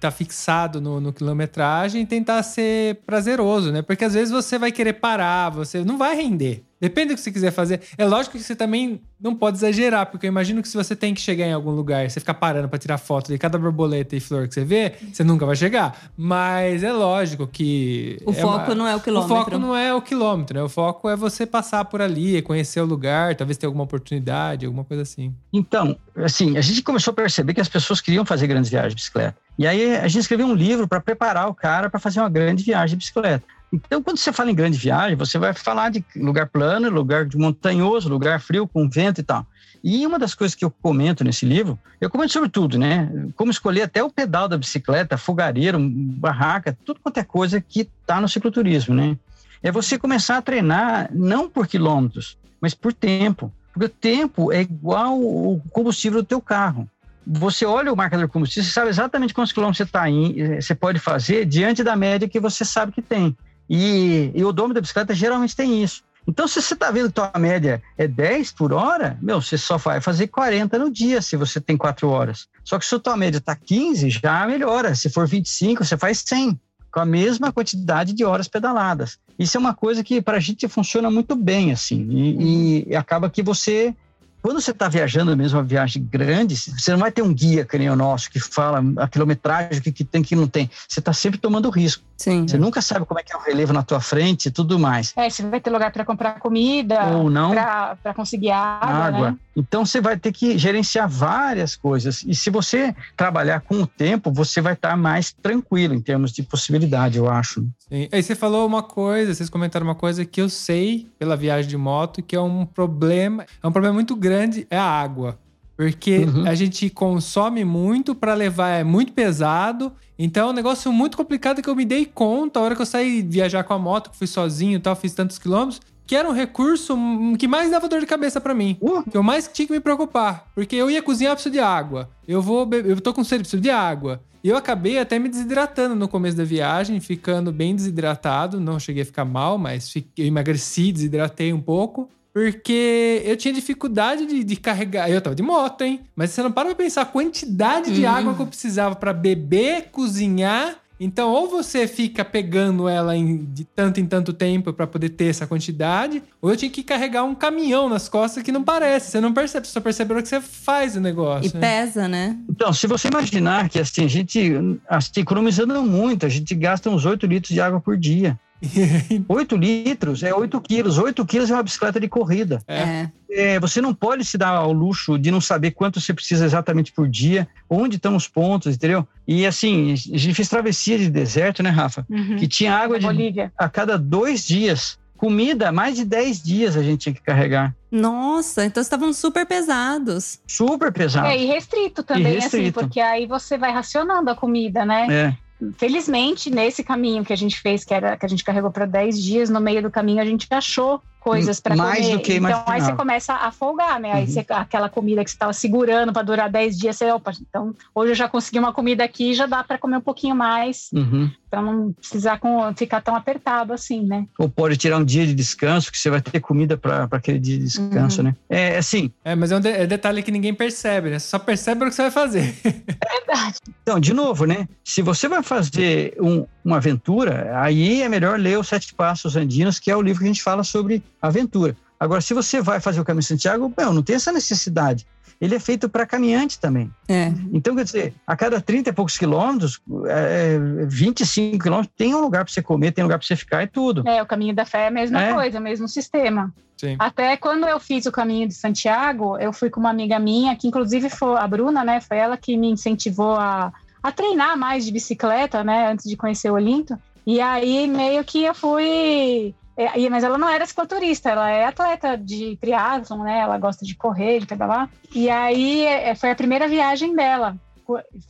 tá fixado no, no quilometragem e tentar ser prazeroso, né? Porque às vezes você vai querer parar, você não vai render. Depende do que você quiser fazer. É lógico que você também não pode exagerar, porque eu imagino que se você tem que chegar em algum lugar, você ficar parando pra tirar foto de cada borboleta e flor que você vê, você nunca vai chegar. Mas é lógico que. O é foco uma- não é o O quilômetro. foco não é o quilômetro, né? O foco é você passar por ali, conhecer o lugar, talvez ter alguma oportunidade, alguma coisa assim. Então, assim, a gente começou a perceber que as pessoas queriam fazer grandes viagens de bicicleta. E aí a gente escreveu um livro para preparar o cara para fazer uma grande viagem de bicicleta. Então, quando você fala em grande viagem, você vai falar de lugar plano, lugar montanhoso, lugar frio, com vento e tal. E uma das coisas que eu comento nesse livro, eu comento sobre tudo, né? Como escolher até o pedal da bicicleta, fogareiro, barraca, tudo quanto é coisa que está no cicloturismo, né? É você começar a treinar não por quilômetros, mas por tempo. Porque o tempo é igual o combustível do teu carro. Você olha o marcador combustível, você sabe exatamente quantos quilômetros você, tá em, você pode fazer diante da média que você sabe que tem. E, e o domo da bicicleta geralmente tem isso. Então, se você está vendo que tua média é 10 por hora, meu, você só vai fazer 40 no dia se você tem 4 horas. Só que se a tua média está 15, já melhora. Se for 25, você faz 100, com a mesma quantidade de horas pedaladas. Isso é uma coisa que para a gente funciona muito bem, assim. E, e acaba que você quando você está viajando mesmo uma viagem grande, você não vai ter um guia que nem o nosso que fala a quilometragem, o que, que tem, o que não tem. Você está sempre tomando risco. Sim. Você nunca sabe como é que é o relevo na tua frente e tudo mais. É, você vai ter lugar para comprar comida, Ou não. para conseguir água, Água. né? Então você vai ter que gerenciar várias coisas. E se você trabalhar com o tempo, você vai estar mais tranquilo em termos de possibilidade, eu acho. Sim. Aí você falou uma coisa, vocês comentaram uma coisa que eu sei pela viagem de moto, que é um problema, é um problema muito grande, é a água. Porque Uhum. a gente consome muito pra levar, é muito pesado. Então é um negócio muito complicado que eu me dei conta a hora que eu saí viajar com a moto, que fui sozinho e tal, fiz tantos quilômetros, que era um recurso hum, que mais dava dor de cabeça pra mim. Uh, Que eu mais tinha que me preocupar. Porque eu ia cozinhar, eu preciso de água. Eu vou beber, eu tô com sede, preciso de água. E eu acabei até me desidratando no começo da viagem, ficando bem desidratado. Não cheguei a ficar mal, mas fiquei- eu emagreci, desidratei um pouco. Porque eu tinha dificuldade de, de carregar. Eu tava de moto, hein? Mas você não para pra pensar a quantidade de Uhum. água que eu precisava pra beber, cozinhar. Então, ou você fica pegando ela em- de tanto em tanto tempo pra poder ter essa quantidade, ou eu tinha que carregar um caminhão nas costas que não parece. Você não percebe, você só percebe a hora que você faz o negócio. E né? pesa, né? Então, se você imaginar que assim, a gente, assim, economizando muito, a gente gasta uns 8 litros de água por dia. 8 litros é 8 quilos. 8 quilos é uma bicicleta de corrida. É. É. Você não pode se dar ao luxo de não saber quanto você precisa exatamente por dia, onde estão os pontos, entendeu? E assim, a gente fez travessia de deserto, né, Rafa? Uhum. Que tinha água de, Bolívia. a cada dois dias. Comida, mais de 10 dias a gente tinha que carregar. Nossa, então estavam super pesados. Super pesado. É, e restrito também, assim, restrito. porque aí você vai racionando a comida, né? É. Felizmente, nesse caminho que a gente fez, que, era, que a gente carregou para 10 dias, no meio do caminho a gente achou coisas para Mais comer. do que então aí você começa a folgar, né? Aí Uhum. você, aquela comida que você estava segurando para durar 10 dias, você, opa, então hoje eu já consegui uma comida aqui, já dá para comer um pouquinho mais, Uhum. para não precisar com, ficar tão apertado assim, né? Ou pode tirar um dia de descanso, que você vai ter comida para aquele dia de descanso, Uhum. né? É assim, É, mas é um de- é detalhe que ninguém percebe, né? Você só percebe o que você vai fazer. Verdade. Então, de novo, né? Se você vai fazer um- uma aventura, aí é melhor ler os Sete Passos Andinos, que é o livro que a gente fala sobre aventura. Agora, se você vai fazer o Caminho de Santiago, não, não tem essa necessidade. Ele é feito para caminhante também. É. Então, quer dizer, a cada 30 e poucos quilômetros, é, 25 quilômetros, tem um lugar para você comer, tem um lugar para você ficar e tudo. É, o caminho da fé é a mesma É. coisa, o mesmo sistema. Sim. Até quando eu fiz o caminho de Santiago, eu fui com uma amiga minha, que inclusive foi a Bruna, né? Foi ela que me incentivou a, a treinar mais de bicicleta, né? Antes de conhecer o Olinto. E aí meio que eu fui. É, mas ela não era cicloturista, ela é atleta de triatlon, né? Ela gosta de correr, de pedalar. E aí é, foi a primeira viagem dela.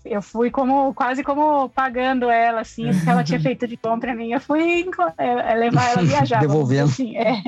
Eu fui como quase como pagando ela, assim, o que ela tinha feito de bom pra mim. Eu fui é, é, levar ela viajar. Devolvendo. Assim, é.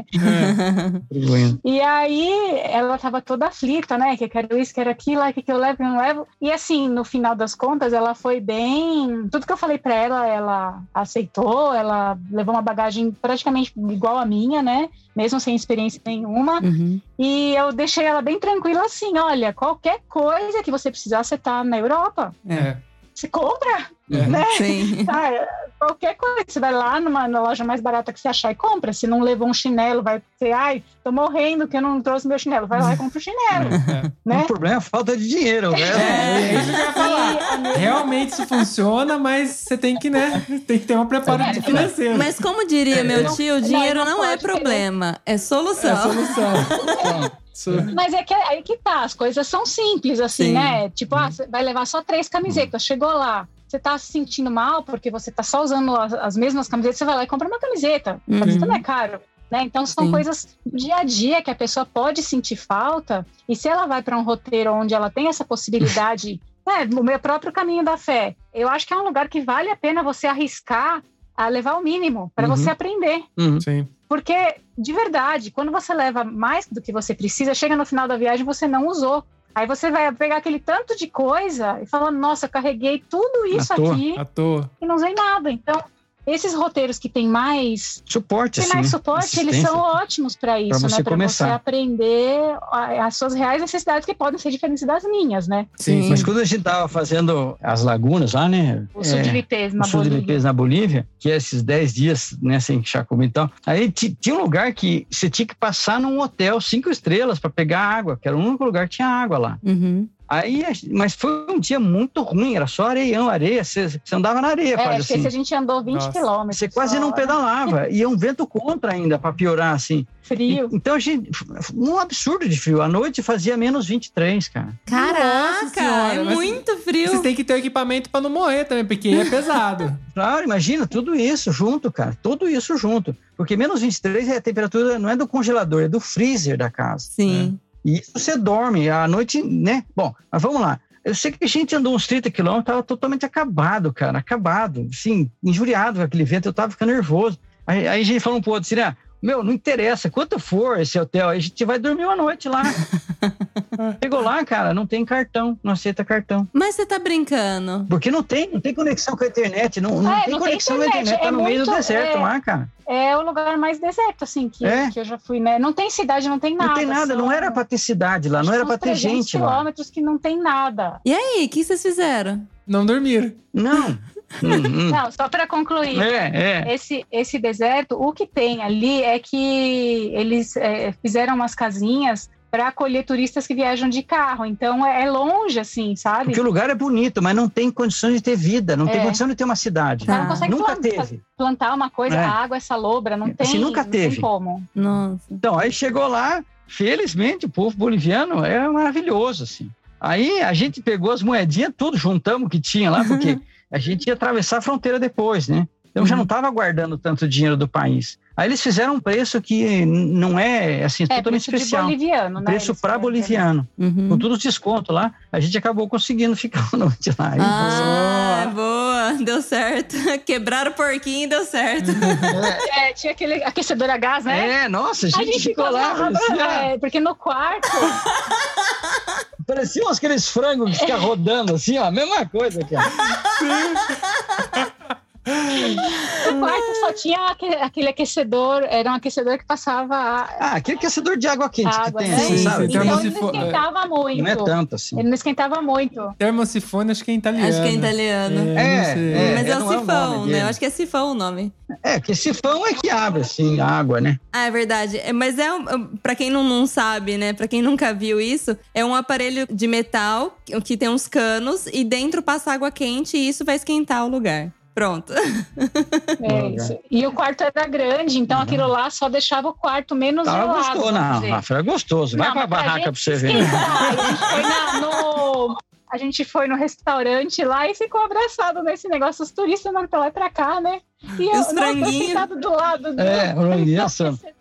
Vergonha. E aí ela tava toda aflita, né? Que eu quero isso, quero aquilo, o que, que eu levo, que eu não levo. E assim, no final das contas, ela foi bem. Tudo que eu falei pra ela, ela aceitou, ela levou uma bagagem praticamente igual a minha, né? Mesmo sem experiência nenhuma. Uhum. E eu deixei ela bem tranquila assim: olha, qualquer coisa que você precisar, você tá na Europa. É. Você compra, É. né? Sim. Tá, qualquer coisa, você vai lá numa na loja mais barata que você achar e compra. Se não levou um chinelo, vai ser, ai, tô morrendo que eu não trouxe meu chinelo. Vai lá e compra o chinelo, É. né? O problema é a falta de dinheiro. Né? É, é isso que eu ia falar. Realmente isso funciona, mas você tem que, né? Tem que ter um preparo É, financeiro. Mas como diria meu Não, tio, não, dinheiro não não, é problema, é É solução. solução. Mas é que aí que tá, as coisas são simples, assim, Sim. né? Tipo, ah, você vai levar só três camisetas, chegou lá. Você tá se sentindo mal porque você tá só usando as, as mesmas camisetas, você vai lá e compra uma camiseta. Uhum. camiseta não é caro. Né? Então são Sim. coisas do dia a dia que a pessoa pode sentir falta, e se ela vai para um roteiro onde ela tem essa possibilidade, né, o meu próprio caminho da fé, eu acho que é um lugar que vale a pena você arriscar a levar o mínimo para Uhum. você aprender. Uhum. Sim. Porque, de verdade, quando você leva mais do que você precisa, chega no final da viagem você não usou. Aí você vai pegar aquele tanto de coisa e fala, nossa, eu carreguei tudo isso À toa. aqui À toa. e não usei nada. Então, esses roteiros que tem mais, Suporte, tem assim, mais né? suporte, eles são ótimos para isso, você né? Para você aprender a- as suas reais necessidades que podem ser diferentes das minhas, né? Sim, Mas quando a gente tava fazendo as lagunas lá, né? O sul é, de Lipês, na na Bolívia, que é esses 10 dias, né, sem chacomir e tal. Aí ti- tinha um lugar que você tinha que passar num hotel cinco estrelas para pegar água, que era o único lugar que tinha água lá. Uhum. Aí, mas foi um dia muito ruim, era só areião, areia, você, você andava na areia É, quase assim. esse a gente andou 20 Nossa. quilômetros. Você quase só, não né? pedalava, e é um vento contra ainda, para piorar assim. Frio. Então a gente, um absurdo de frio. À noite fazia menos 23, cara. Caraca, Senhora, é muito frio. Vocês têm que ter o equipamento pra não morrer também, porque é pesado. Claro, imagina tudo isso junto, cara. Tudo isso junto. Porque menos 23 é a temperatura, não é do congelador, é do freezer da casa. Sim. E isso você dorme à noite, né? Bom, mas vamos lá. Eu sei que a gente andou uns 30 quilômetros, tava totalmente acabado, cara, acabado, assim, injuriado com aquele vento, eu tava ficando nervoso. Aí, aí a gente falou um pouco assim, né? Meu, não interessa quanto for esse hotel, a gente vai dormir uma noite lá. Chegou lá, cara, não tem cartão, não aceita cartão. Mas você tá brincando. Porque não tem, não tem conexão com a internet, não, não É, tem não conexão com a internet, tá é no meio do muito- deserto é. lá, cara. É o lugar mais deserto, assim, que, É. que eu já fui, né? Não tem cidade, não tem nada. Não tem nada, não era pra ter cidade lá, não era pra ter 300 gente lá. quilômetros que não tem nada. E aí, o que vocês fizeram? Não dormir. Não. Hum, hum. Não, só para concluir. É, é. Esse, esse deserto, o que tem ali é que eles é, fizeram umas casinhas para acolher turistas que viajam de carro. Então é, é longe, assim, sabe? Porque o lugar é bonito, mas não tem condições de ter vida, não tem É. condição de ter uma cidade. Você Tá. não consegue Nunca plantar, teve. plantar uma coisa, É. a água é salobra, não tem, Assim, nunca não teve. tem como. Nossa. Então, aí chegou lá, felizmente, o povo boliviano é maravilhoso, assim. Aí a gente pegou as moedinhas, tudo, juntamos o que tinha lá, porque a gente ia atravessar a fronteira depois, né? Então já Uhum. não estava guardando tanto dinheiro do país. Aí eles fizeram um preço que não é, assim, É, totalmente preço de especial. boliviano, né? Preço para fizeram. boliviano. Uhum. Com todos os descontos lá, a gente acabou conseguindo ficar uma noite lá. Ah, boa. Deu certo. Quebraram o porquinho e deu certo. É, tinha aquele aquecedor a gás, né? É, nossa, a A gente, gente ficou lá, parecia, é, porque no quarto, parecia uns aqueles frangos que ficam rodando assim, ó, a mesma coisa, cara. no quarto só tinha aque- aquele aquecedor, era um aquecedor que passava a Ah, aquele aquecedor de água quente água, que tem, né? assim, Sim, sabe? sim, Então ele não esquentava muito. Não é tanto assim. Ele não esquentava muito. Termosifone, acho que é italiano. Acho que é italiano. É, É, é. Mas é, o é o sifão, nome né? dele. Eu acho que é sifão o nome. É, que sifão é que abre, assim, a água, né? Ah, é verdade. É, Mas é, um- pra quem não, não sabe, né? Pra quem nunca viu isso, é um aparelho de metal que tem uns canos e dentro passa água quente e isso vai esquentar o lugar. Pronto. É isso. E o quarto era grande, então aquilo lá só deixava o quarto menos Tava gelado. vamos não. Rafa, era gostoso. Vai Não, pra barraca pra você ver. esquentar, A gente foi na- no. A gente foi no restaurante lá e ficou abraçado nesse negócio. Os turistas andando pra lá e pra cá, né? E eu, os nossa, franguinhos. sentado do lado. do- É, assando.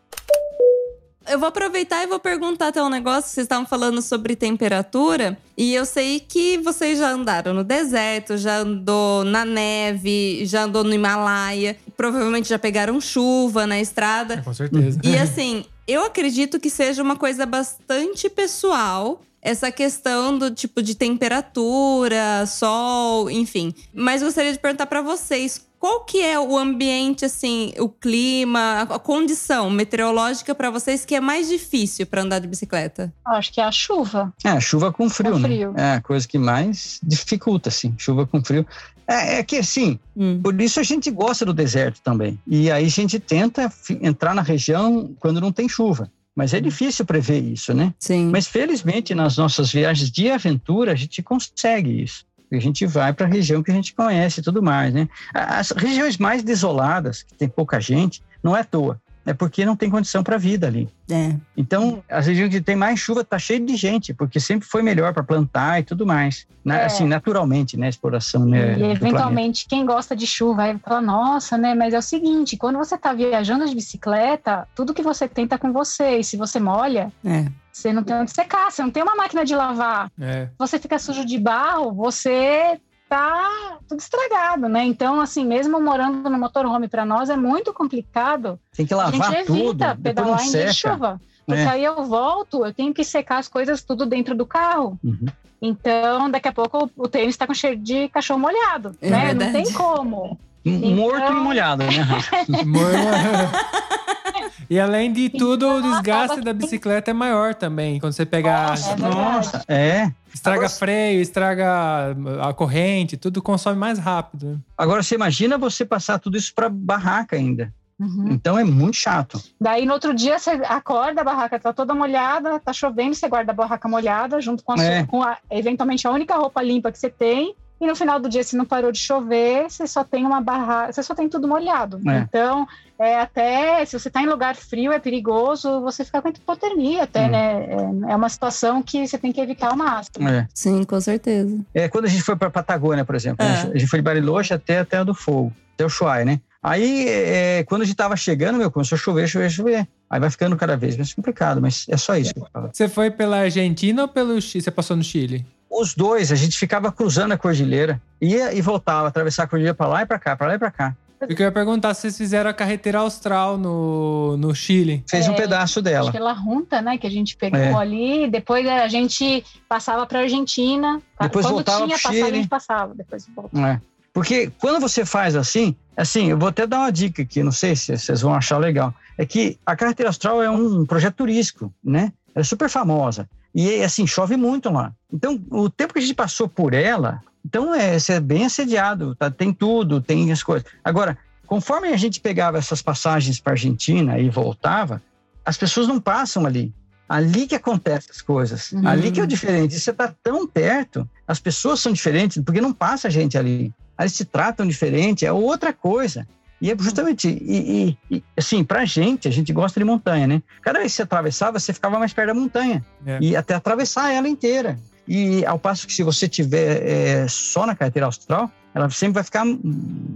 Eu vou aproveitar e vou perguntar até um negócio. Vocês estavam falando sobre temperatura. E eu sei que vocês já andaram no deserto, já andou na neve, já andou no Himalaia. Provavelmente já pegaram chuva na estrada. É, com certeza. E assim, eu acredito que seja uma coisa bastante pessoal. Essa questão do tipo de temperatura, sol, enfim. Mas gostaria de perguntar pra vocês, qual que é o ambiente assim, o clima, a condição meteorológica pra vocês que é mais difícil pra andar de bicicleta? Acho que é a chuva. É, chuva com frio, Com né? frio. É a coisa que mais dificulta, assim, chuva com frio. É, é que, assim, Hum. por isso a gente gosta do deserto também. E aí a gente tenta entrar na região quando não tem chuva. Mas é difícil prever isso, né? Sim. Mas felizmente nas nossas viagens de aventura a gente consegue isso. A gente vai para a região que a gente conhece e tudo mais, né? As regiões mais desoladas, que tem pouca gente, não é à toa. É porque não tem condição para vida ali. É. Então, as regiões que tem mais chuva tá cheio de gente, porque sempre foi melhor para plantar e tudo mais. Na- É. Assim, naturalmente, né? A exploração né, e eventualmente, quem gosta de chuva vai falar, nossa, né? Mas é o seguinte, quando você tá viajando de bicicleta, tudo que você tem tá com você. E se você molha, É. você não tem onde secar, você não tem uma máquina de lavar. É. você fica sujo de barro, você tá tudo estragado, né? Então, assim, mesmo morando no motorhome, para nós é muito complicado. Tem que a gente lavar tudo, evita não pedalar em chuva. Porque É. aí eu volto, eu tenho que secar as coisas tudo dentro do carro. Uhum. Então, daqui a pouco o tênis está com cheiro de cachorro molhado, É né? Não verdade. tem como. M- Morto Então- e molhado, né? E além de tudo, o desgaste da bicicleta é maior também. Quando você pegar. É verdade. Nossa, é. Estraga Agora- freio, estraga a corrente, tudo consome mais rápido. Agora, você imagina você passar tudo isso para barraca ainda. Uhum. Então é muito chato. Daí no outro dia você acorda, a barraca tá toda molhada, tá chovendo, você guarda a barraca molhada junto com a, É. sua- com a- eventualmente a única roupa limpa que você tem. E no final do dia, se não parou de chover, você só tem uma barraca, você só tem tudo molhado. É. Então, é até se você tá em lugar frio, é perigoso você ficar com hipotermia até, Hum. né? É, é uma situação que você tem que evitar ao máximo. É. Sim, com certeza. É, quando a gente foi para Patagônia, por exemplo, É. né? a gente foi de Bariloche até a Terra do Fogo, até o Ushuaia, né? Aí, é, quando a gente tava chegando, meu, começou a chover, chover, chover. Aí vai ficando cada vez mais complicado, mas é só isso que eu falo. Você foi pela Argentina ou pelo Chile? Você passou no Chile? Os dois, a gente ficava cruzando a cordilheira, ia e voltava, atravessar a cordilheira pra lá e pra cá, pra lá e pra cá. Eu ia perguntar se vocês fizeram a carreteira austral no, no Chile. Fez um É, pedaço Acho dela. que La Junta, né? Que a gente pegou É. ali. Depois a gente passava pra Argentina. Depois Quando voltava tinha passagem, a Chile. gente passava. Depois voltava. É. Porque quando você faz assim, assim, eu vou até dar uma dica aqui, não sei se vocês vão achar legal. É que a carreteira astral é um projeto turístico, né? Ela é super famosa. E assim, chove muito lá. Então, o tempo que a gente passou por ela, então é, você é bem assediado, tá? tem tudo, tem as coisas. Agora, conforme a gente pegava essas passagens para Argentina e voltava, as pessoas não passam ali. Ali que acontecem as coisas. Uhum. Ali que é o diferente. Você está tão perto, as pessoas são diferentes, porque não passa gente ali. Eles se tratam diferente, é outra coisa. E é justamente, e, e- e, assim, pra gente, a gente gosta de montanha, né? Cada vez que você atravessava, você ficava mais perto da montanha. É. E até atravessar ela inteira. E ao passo que se você tiver é, só na carteira austral, ela sempre vai ficar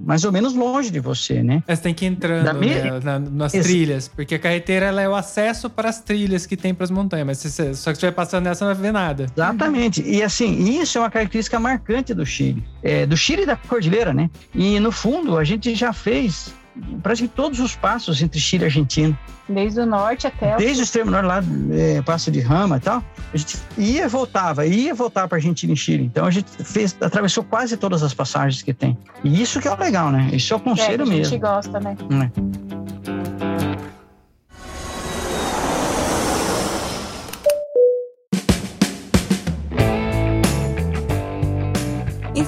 mais ou menos longe de você, né? Mas tem que ir entrando minha- né, na- nas Ex- trilhas. Porque a carreteira ela é o acesso para as trilhas que tem para as montanhas. Mas se você, só que se estiver passando nessa, não vai ver nada. Exatamente. E assim, isso é uma característica marcante do Chile. É, do Chile e da Cordilheira, né? E no fundo, a gente já fez praticamente todos os passos entre Chile e Argentina. Desde o norte até o Desde o extremo norte lá, é, Passo de Rama e tal, a gente ia e voltava, ia e voltava para Argentina e Chile. Então a gente fez, atravessou quase todas as passagens que tem. E isso que é o legal, né? Isso é o é, que conselho a gente mesmo. gosta, né?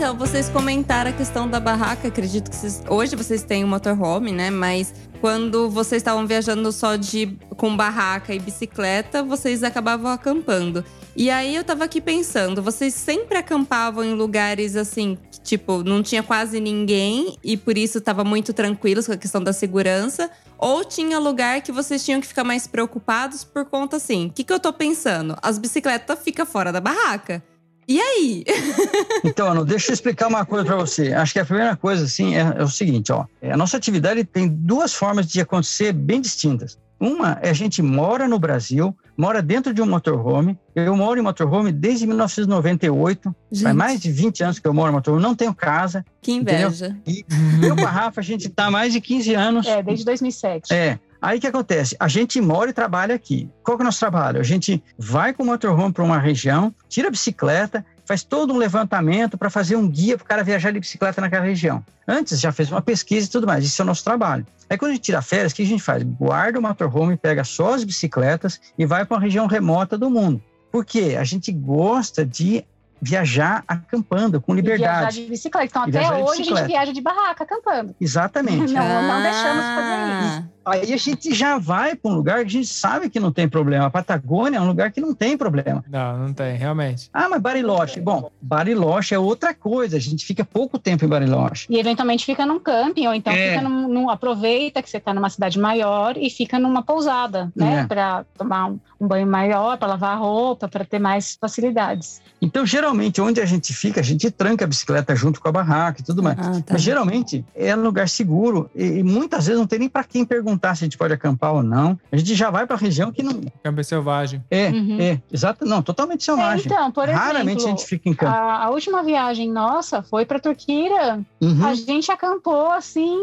Então, vocês comentaram a questão da barraca. Acredito que vocês, hoje vocês têm um motorhome, né? Mas quando vocês estavam viajando só de com barraca e bicicleta, vocês acabavam acampando. E aí eu tava aqui pensando, vocês sempre acampavam em lugares assim, que, tipo, não tinha quase ninguém e por isso tava muito tranquilos com a questão da segurança? Ou tinha lugar que vocês tinham que ficar mais preocupados por conta assim? O que, que eu tô pensando? As bicicletas ficam fora da barraca. E aí? Então, Ana, deixa eu explicar uma coisa para você. Acho que a primeira coisa, assim, é, é o seguinte, ó. É, A nossa atividade tem duas formas de acontecer bem distintas. Uma é a gente mora no Brasil, mora dentro de um motorhome. Eu moro em motorhome desde 1998. Faz mais de 20 anos que eu moro em motorhome. Não tenho casa. Que inveja. Eu com a Rafa, a gente está há mais de 15 anos. É, desde 2007. É. Aí o que acontece? A gente mora e trabalha aqui. Qual que é o nosso trabalho? A gente vai com o motorhome para uma região, tira a bicicleta, faz todo um levantamento para fazer um guia para o cara viajar de bicicleta naquela região. Antes já fez uma pesquisa e tudo mais. Isso é o nosso trabalho. Aí quando a gente tira férias, o que a gente faz? Guarda o motorhome, pega só as bicicletas e vai para uma região remota do mundo. Por quê? A gente gosta de viajar acampando com E viajar liberdade. de bicicleta. Então, E até hoje a gente viaja de barraca acampando. Exatamente. Não, não deixamos de fazer Ah, Aí a gente já vai para um lugar que a gente sabe que não tem problema. A Patagônia é um lugar que não tem problema. Não, não tem, realmente. Ah, mas Bariloche. Bom, Bariloche é outra coisa. A gente fica pouco tempo em Bariloche. E eventualmente fica num camping, ou então É. fica num, num- aproveita que você está numa cidade maior e fica numa pousada, né? É. Para tomar um, um banho maior, para lavar a roupa, para ter mais facilidades. Então, geralmente, onde a gente fica, a gente tranca a bicicleta junto com a barraca e tudo mais. ah, tá. Mas geralmente é um lugar seguro e, e muitas vezes não tem nem para quem perguntar se a gente pode acampar ou não. A gente já vai para a região que não Campo selvagem. é, Uhum. é, exato, não, totalmente É, selvagem. então, por Raramente exemplo, a gente fica em campo. a, a última viagem nossa foi para Turquia. Uhum. A gente acampou assim,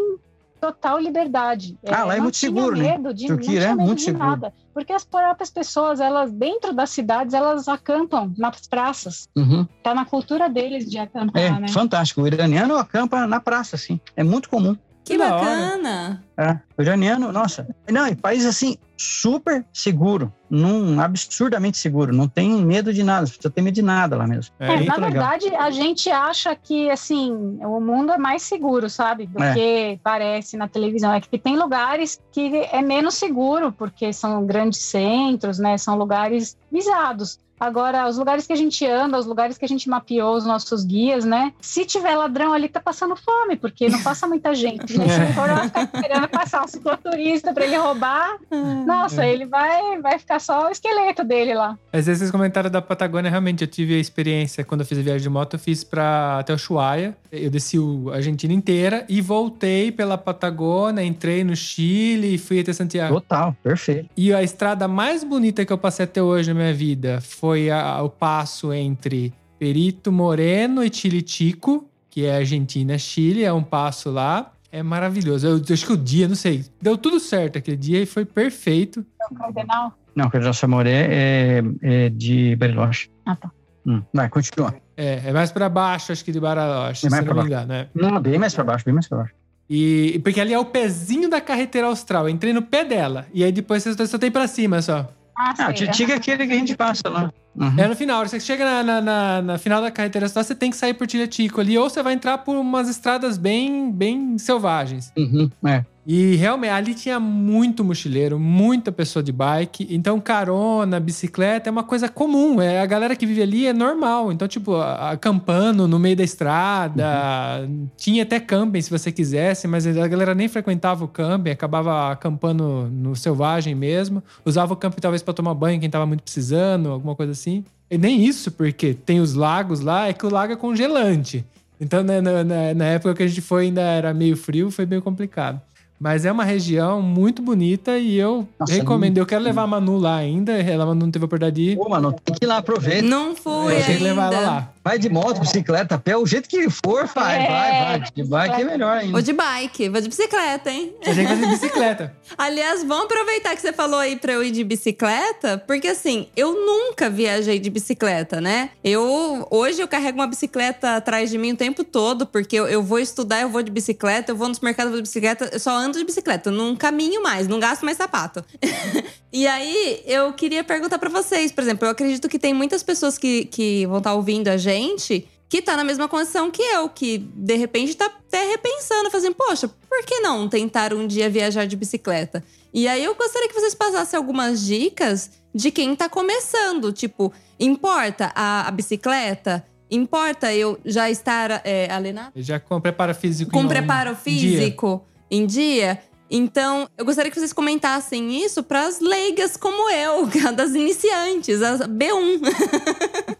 total liberdade. Ah, lá é muito seguro, né? medo de, Turquia é muito seguro. nada. Porque as próprias pessoas, elas dentro das cidades, elas acampam nas praças. Uhum. Tá na cultura deles de acampar, É, né? fantástico. O iraniano acampa na praça, assim. É muito comum. Que da hora. bacana. É, o iraniano, nossa. Não, e país assim, super seguro. Num, absurdamente seguro. Não tem medo de nada. Não precisa ter medo de nada lá mesmo. É, É, na legal. verdade, a gente acha que, assim, o mundo é mais seguro, sabe? Do É. que parece na televisão. É que tem lugares que é menos seguro, porque são grandes centros, né? São lugares visados. Agora, os lugares que a gente anda, os lugares que a gente mapeou os nossos guias, né? Se tiver ladrão ali, tá passando fome, porque não passa muita gente. Né? Se for lá ficar querendo passar um cicloturista para ele roubar, nossa, ele vai, vai ficar só o esqueleto dele lá. Às vezes vocês comentaram da Patagônia, realmente, eu tive a experiência quando eu fiz a viagem de moto, eu fiz para até o Ushuaia. Eu desci a Argentina inteira e voltei pela Patagônia, entrei no Chile e fui até Santiago. Total, perfeito. E a estrada mais bonita que eu passei até hoje na minha vida foi a- o passo entre Perito Moreno e Chilitico, que é Argentina, Chile, é um passo lá. É maravilhoso. Eu, eu acho que o dia, não sei, deu tudo certo aquele dia e foi perfeito. O cardenal. Não, Cardeal Samoré é, é de Bariloche. Ah, tá. Hum, vai, continua. É, é mais pra baixo, acho que de Bariloche, É mais se não me engano. É. Não, bem mais pra baixo, bem mais pra baixo. E porque ali é o pezinho da carreteira austral. Eu entrei no pé dela. E aí depois você só tem pra cima só. Ah, Ah, é aquele que a gente passa lá. Uhum. É no final. Você chega na, na, na- na final da carreteira austral, você tem que sair por Tilhatico ali. Ou você vai entrar por umas estradas bem, bem selvagens. Uhum, é. E realmente, ali tinha muito mochileiro, muita pessoa de bike. Então, carona, bicicleta é uma coisa comum. É, a galera que vive ali é normal. Então, tipo, acampando no meio da estrada. Tinha até camping se você quisesse, mas a galera nem frequentava o camping, acabava acampando no selvagem mesmo. Usava o camping talvez para tomar banho, quem tava muito precisando, alguma coisa assim. E nem isso, porque tem os lagos lá, é que o lago é congelante. Então, né, na, na- na época que a gente foi, ainda era meio frio, foi meio complicado. Mas é uma região muito bonita e eu Nossa, recomendo. Eu quero levar a Manu lá ainda. Ela não teve a oportunidade de ir. Ô, mano, tem que ir lá, aproveita. Não fui Eu tenho que levar ela lá. Vai de moto, bicicleta, pé, o jeito que for, vai, É. vai, vai. De bike é melhor ainda. Vou de bike, vou de bicicleta, hein? Você tem que fazer bicicleta. Aliás, vamos aproveitar que você falou aí pra eu ir de bicicleta, porque assim, eu nunca viajei de bicicleta, né? Eu hoje eu carrego uma bicicleta atrás de mim o tempo todo, porque eu, eu vou estudar, eu vou de bicicleta, eu vou nos mercados eu vou de bicicleta, eu só ando de bicicleta, não caminho mais, não gasto mais sapato. e aí, eu queria perguntar pra vocês, por exemplo, eu acredito que tem muitas pessoas que, que vão estar ouvindo a gente que tá na mesma condição que eu, que de repente tá até repensando, fazendo, poxa, por que não tentar um dia viajar de bicicleta? E aí eu gostaria que vocês passassem algumas dicas de quem tá começando. Tipo, importa a, a bicicleta? Importa eu já estar é, alenado? Já com preparo físico. com preparo em dia. Em dia. Então, eu gostaria que vocês comentassem isso para as leigas como eu, das iniciantes, as B1.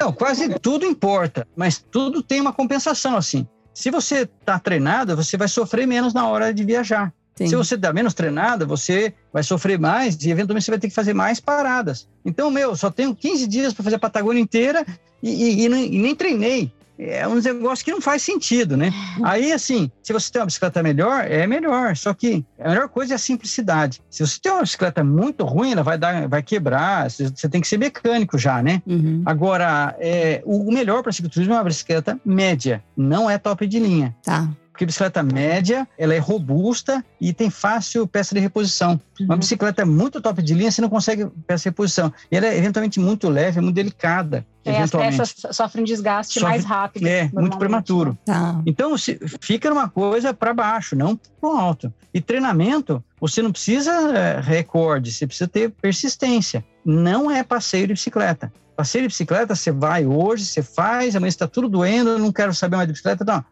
Não, quase tudo importa, mas tudo tem uma compensação, assim. Se você tá treinado, você vai sofrer menos na hora de viajar. Sim. Se você dá menos treinada, você vai sofrer mais e eventualmente você vai ter que fazer mais paradas. Então, meu, só tenho 15 dias para fazer a Patagônia inteira e, e- e nem treinei. É um negócio que não faz sentido, né? Aí, assim, se você tem uma bicicleta melhor, é melhor. Só que a melhor coisa é a simplicidade. Se você tem uma bicicleta muito ruim, ela vai, dar, vai quebrar. Você tem que ser mecânico já, né? Uhum. Agora, é, o melhor para cicloturismo é uma bicicleta média, não é top de linha. Tá. Porque bicicleta média, ela é robusta e tem fácil peça de reposição. Uma Uhum. bicicleta muito top de linha, você não consegue peça de reposição. E ela é eventualmente muito leve, muito delicada. É, as peças sofrem desgaste Sofre- mais rápido. É, muito normalmente. prematuro. Tá. Então, se- fica numa coisa para baixo, não para alto. E treinamento, você não precisa é, recorde, você precisa ter persistência. Não é passeio de bicicleta. Passeio de bicicleta, você vai hoje, você faz, amanhã está tudo doendo, eu não quero saber mais de bicicleta. Não.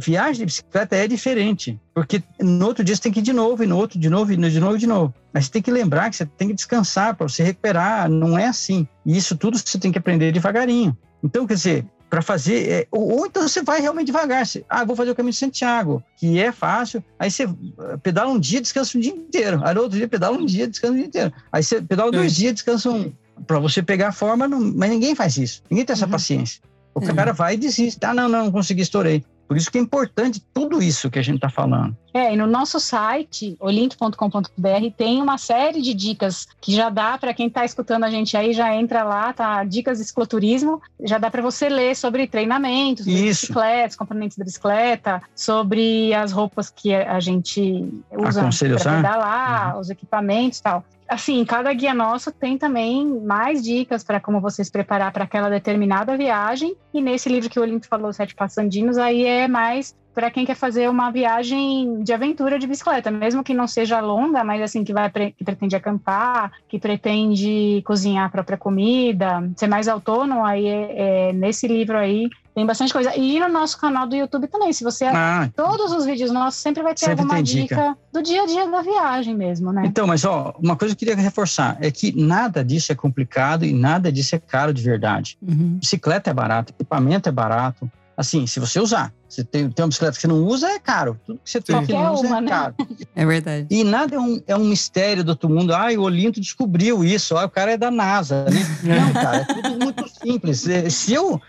Viagem de bicicleta é diferente, porque no outro dia você tem que ir de novo, e no outro de novo, e no- de novo, e de novo. Mas você tem que lembrar que você tem que descansar para você recuperar, não é assim. E isso tudo você tem que aprender devagarinho. Então, quer dizer, para fazer. é, ou, ou então você vai realmente devagar. Você, ah, vou fazer o caminho de Santiago, que é fácil. Aí você eh, pedala um dia, descansa um dia inteiro. Aí no outro dia pedala um dia, descansa um dia inteiro. Aí você pedala dois dias, descansa um. Para você pegar a forma, não- mas ninguém faz isso. Ninguém tem essa Uhum. paciência. O É. cara vai e desiste. Ah, não, não, não consegui, estourei. Por isso que é importante tudo isso que a gente está falando. É, e no nosso site, olink.com.br, tem uma série de dicas que já dá para quem está escutando a gente aí, já entra lá, tá? Dicas de cicloturismo, já dá para você ler sobre treinamentos, bicicletas, componentes da bicicleta, sobre as roupas que a gente usa para usar? pedalar, os equipamentos e tal. Assim, cada guia nosso tem também mais dicas para como você se preparar para aquela determinada viagem. E nesse livro que o Olinto falou, Sete Passandinos, aí é mais para quem quer fazer uma viagem de aventura de bicicleta, mesmo que não seja longa, mas assim que vai que pretende acampar, que pretende cozinhar a própria comida, ser mais autônomo, aí é, é, nesse livro aí tem bastante coisa. E no nosso canal do YouTube também. Se você. Ah, Todos os vídeos nossos sempre vai ter Sempre alguma dica. dica. do dia a dia da viagem mesmo, né? Então, mas ó, uma coisa que eu queria reforçar é que nada disso é complicado e nada disso é caro de verdade. Uhum. Bicicleta é barato, equipamento é barato. Assim, se você usar. Você tem, tem uma bicicleta que você não usa, é caro. Tudo que você tem que não usa uma, é né? caro. É verdade. E nada é um, é um mistério do outro mundo. Ah, o Olinto descobriu isso. Ah, o cara é da NASA, né? Não, cara, é tudo muito simples. É, Se eu,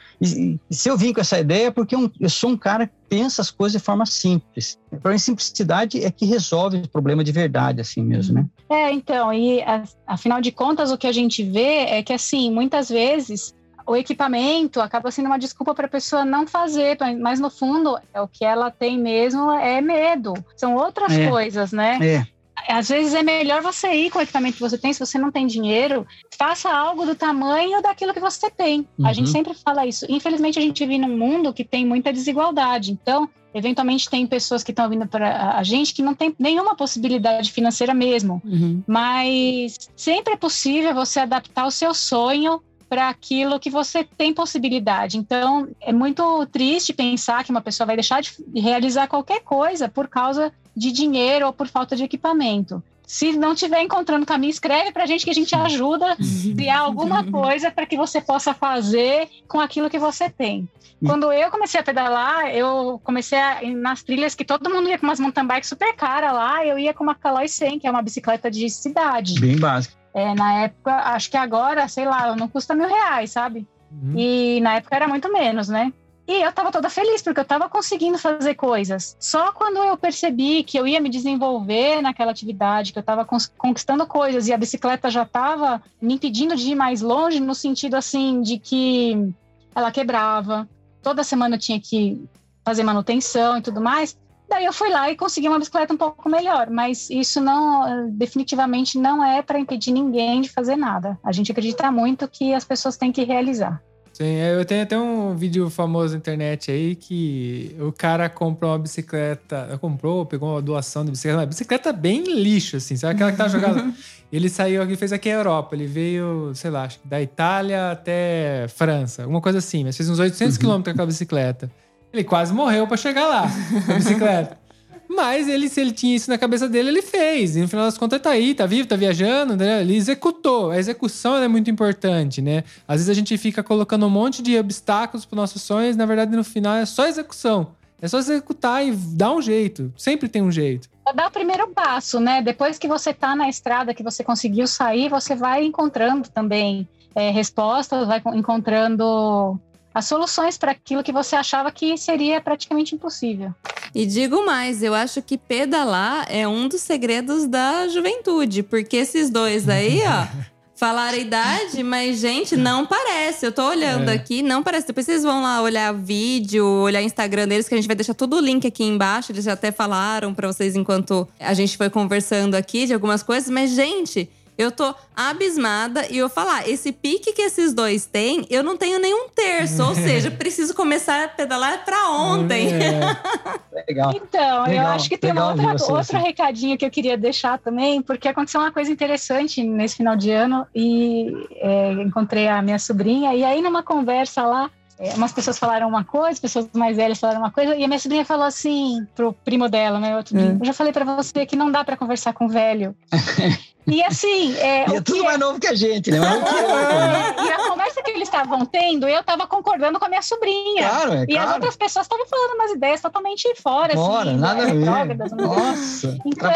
se eu vim com essa ideia é porque eu, eu sou um cara que pensa as coisas de forma simples. Para mim, simplicidade é que resolve o problema de verdade, assim mesmo, né? É, então, e afinal de contas, o que a gente vê é que, assim, muitas vezes o equipamento acaba sendo uma desculpa para a pessoa não fazer, mas no fundo, é o que ela tem mesmo é medo. São outras É. coisas, né? É, Às vezes é melhor você ir com o equipamento que você tem, se você não tem dinheiro, faça algo do tamanho daquilo que você tem. A Uhum. gente sempre fala isso. Infelizmente, a gente vive num mundo que tem muita desigualdade. Então, eventualmente, tem pessoas que estão vindo para a gente que não tem nenhuma possibilidade financeira mesmo. Uhum. Mas sempre é possível você adaptar o seu sonho para aquilo que você tem possibilidade. Então, é muito triste pensar que uma pessoa vai deixar de realizar qualquer coisa por causa de dinheiro ou por falta de equipamento. Se não estiver encontrando caminho, escreve para a gente que a gente ajuda a criar alguma coisa para que você possa fazer com aquilo que você tem. Quando eu comecei a pedalar, eu comecei a ir nas trilhas que todo mundo ia com umas mountain bikes super cara lá, eu ia com uma Caloi 100, que é uma bicicleta de cidade. bem básico. É, na época, acho que agora, sei lá, não custa mil reais, sabe? Uhum. E na época era muito menos, né? E eu tava toda feliz, porque eu tava conseguindo fazer coisas. Só quando eu percebi que eu ia me desenvolver naquela atividade, que eu tava conquistando coisas e a bicicleta já tava me impedindo de ir mais longe, no sentido assim, de que ela quebrava, toda semana eu tinha que fazer manutenção e tudo mais. Daí eu fui lá e consegui uma bicicleta um pouco melhor, mas isso não, definitivamente não é para impedir ninguém de fazer nada. A gente acredita muito que as pessoas têm que realizar. Sim, eu tenho até um vídeo famoso na internet aí que o cara comprou uma bicicleta, comprou, pegou uma doação de bicicleta, uma bicicleta bem lixo, assim, sabe aquela que tá jogada? ele saiu aqui, fez aqui a Europa, ele veio, sei lá, acho que da Itália até França, alguma coisa assim, mas fez uns 800 quilômetros com aquela bicicleta. Ele quase morreu pra chegar lá, com a bicicleta. Mas ele, se ele tinha isso na cabeça dele, ele fez. E no final das contas, ele tá aí, tá vivo, tá viajando, né? Ele executou. A execução é muito importante, né? Às vezes a gente fica colocando um monte de obstáculos para nossos sonhos, na verdade, no final é só execução. É só executar e dar um jeito. Sempre tem um jeito. Só dá o primeiro passo, né? Depois que você tá na estrada, que você conseguiu sair, você vai encontrando também é, respostas, vai con- encontrando as soluções para aquilo que você achava que seria praticamente impossível. E digo mais, eu acho que pedalar é um dos segredos da juventude, porque esses dois aí, ó, falaram a idade, mas gente, não parece. Eu tô olhando É. aqui, não parece. Depois vocês vão lá olhar vídeo, olhar Instagram deles, que a gente vai deixar todo o link aqui embaixo. Eles já até falaram pra vocês enquanto a gente foi conversando aqui de algumas coisas, mas gente, eu tô abismada e eu falar, esse pique que esses dois têm, eu não tenho nenhum terço, ou seja, preciso começar a pedalar pra ontem. É, Legal. Então, eu Legal, acho que tem uma legal ver outra, você outro assim. recadinho que eu queria deixar também, porque aconteceu uma coisa interessante nesse final de ano e é, encontrei a minha sobrinha, e aí numa conversa lá, é, umas pessoas falaram uma coisa, pessoas mais velhas falaram uma coisa, e a minha sobrinha falou assim pro primo dela, né? Outro Hum. dia, Eu já falei pra você que não dá pra conversar com velho. e assim, é, E é tudo que mais novo que a gente, né? Mas né? é, e a conversa que eles estavam tendo, eu tava concordando com a minha sobrinha. Claro, é E as claro. outras pessoas estavam falando umas ideias totalmente fora, Bora, assim, nada a ver. umas Nossa, Então,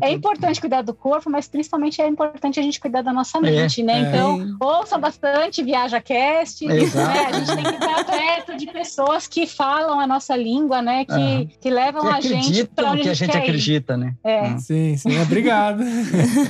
é importante cuidar do corpo, mas principalmente é importante a gente cuidar da nossa mente, né? é. Então, ouça bastante Viaja Cast, né? Exato. A gente tem que estar perto de pessoas que falam a nossa língua, né? Que, Aham. que levam Que a gente para acreditam onde no que a gente quer ir. acredita, né? É. Sim, sim. Obrigado.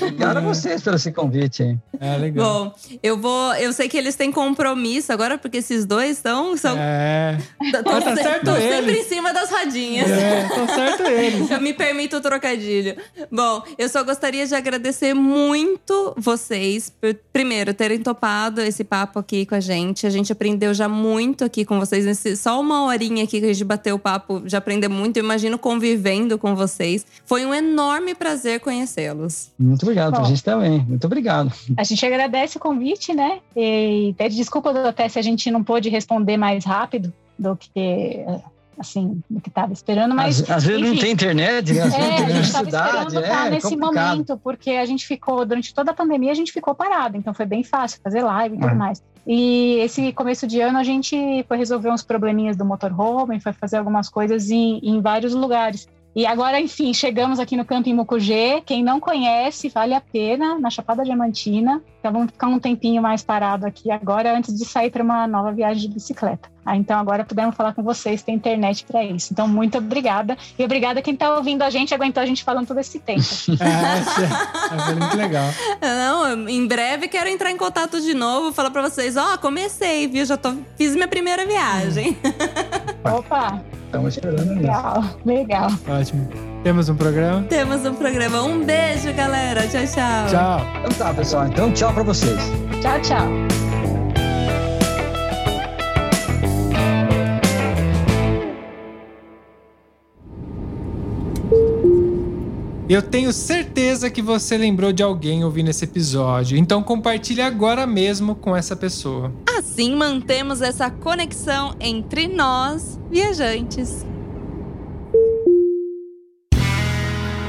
Obrigado a vocês pelo esse convite aí. É, legal. Bom, eu vou. Eu sei que eles têm compromisso agora, porque esses dois estão. São, É, Estão tá certo sempre eles. em cima das rodinhas. é, tá certo eles. Eu me permito o trocadilho. Bom, eu só gostaria de agradecer muito vocês por, primeiro, terem topado esse papo aqui com a gente. A gente aprendeu já muito aqui com vocês. Nesse, só uma horinha aqui que a gente bateu o papo, já aprendeu muito. Eu imagino convivendo com vocês. Foi um enorme prazer conhecê-los. Muito obrigado Bom. gente também. Muito obrigado. A gente agradece o convite, né? E pede desculpa até se a gente não pôde responder mais rápido do que assim, do que estava esperando, mas às, às vezes não enfim. tem internet, né? Às vezes É, não a gente estava esperando estar é nesse complicado. momento, porque a gente ficou, durante toda a pandemia, a gente ficou parado, então foi bem fácil fazer live e tudo É. mais. E esse começo de ano a gente foi resolver uns probleminhas do motorhome, foi fazer algumas coisas em, em vários lugares. E agora, enfim, chegamos aqui no Camping Mucugê. Quem não conhece, vale a pena, na Chapada Diamantina. Então vamos ficar um tempinho mais parado aqui agora, antes de sair para uma nova viagem de bicicleta. Ah, então agora pudemos falar com vocês, tem internet para isso. Então, muito obrigada. E obrigada quem está ouvindo a gente, aguentou a gente falando todo esse tempo. É, é, foi muito legal. Não, em breve quero entrar em contato de novo, falar pra vocês, ó, comecei, viu? Já tô, fiz minha primeira viagem. Opa, Estamos esperando. né? legal, legal. Ótimo. Temos um programa? Temos um programa. Um beijo, galera. Tchau, tchau. Tchau. Então tá, pessoal. Então, tchau pra vocês. Tchau, tchau. Eu tenho certeza que você lembrou de alguém ouvindo esse episódio, então compartilhe agora mesmo com essa pessoa. Assim mantemos essa conexão entre nós, viajantes.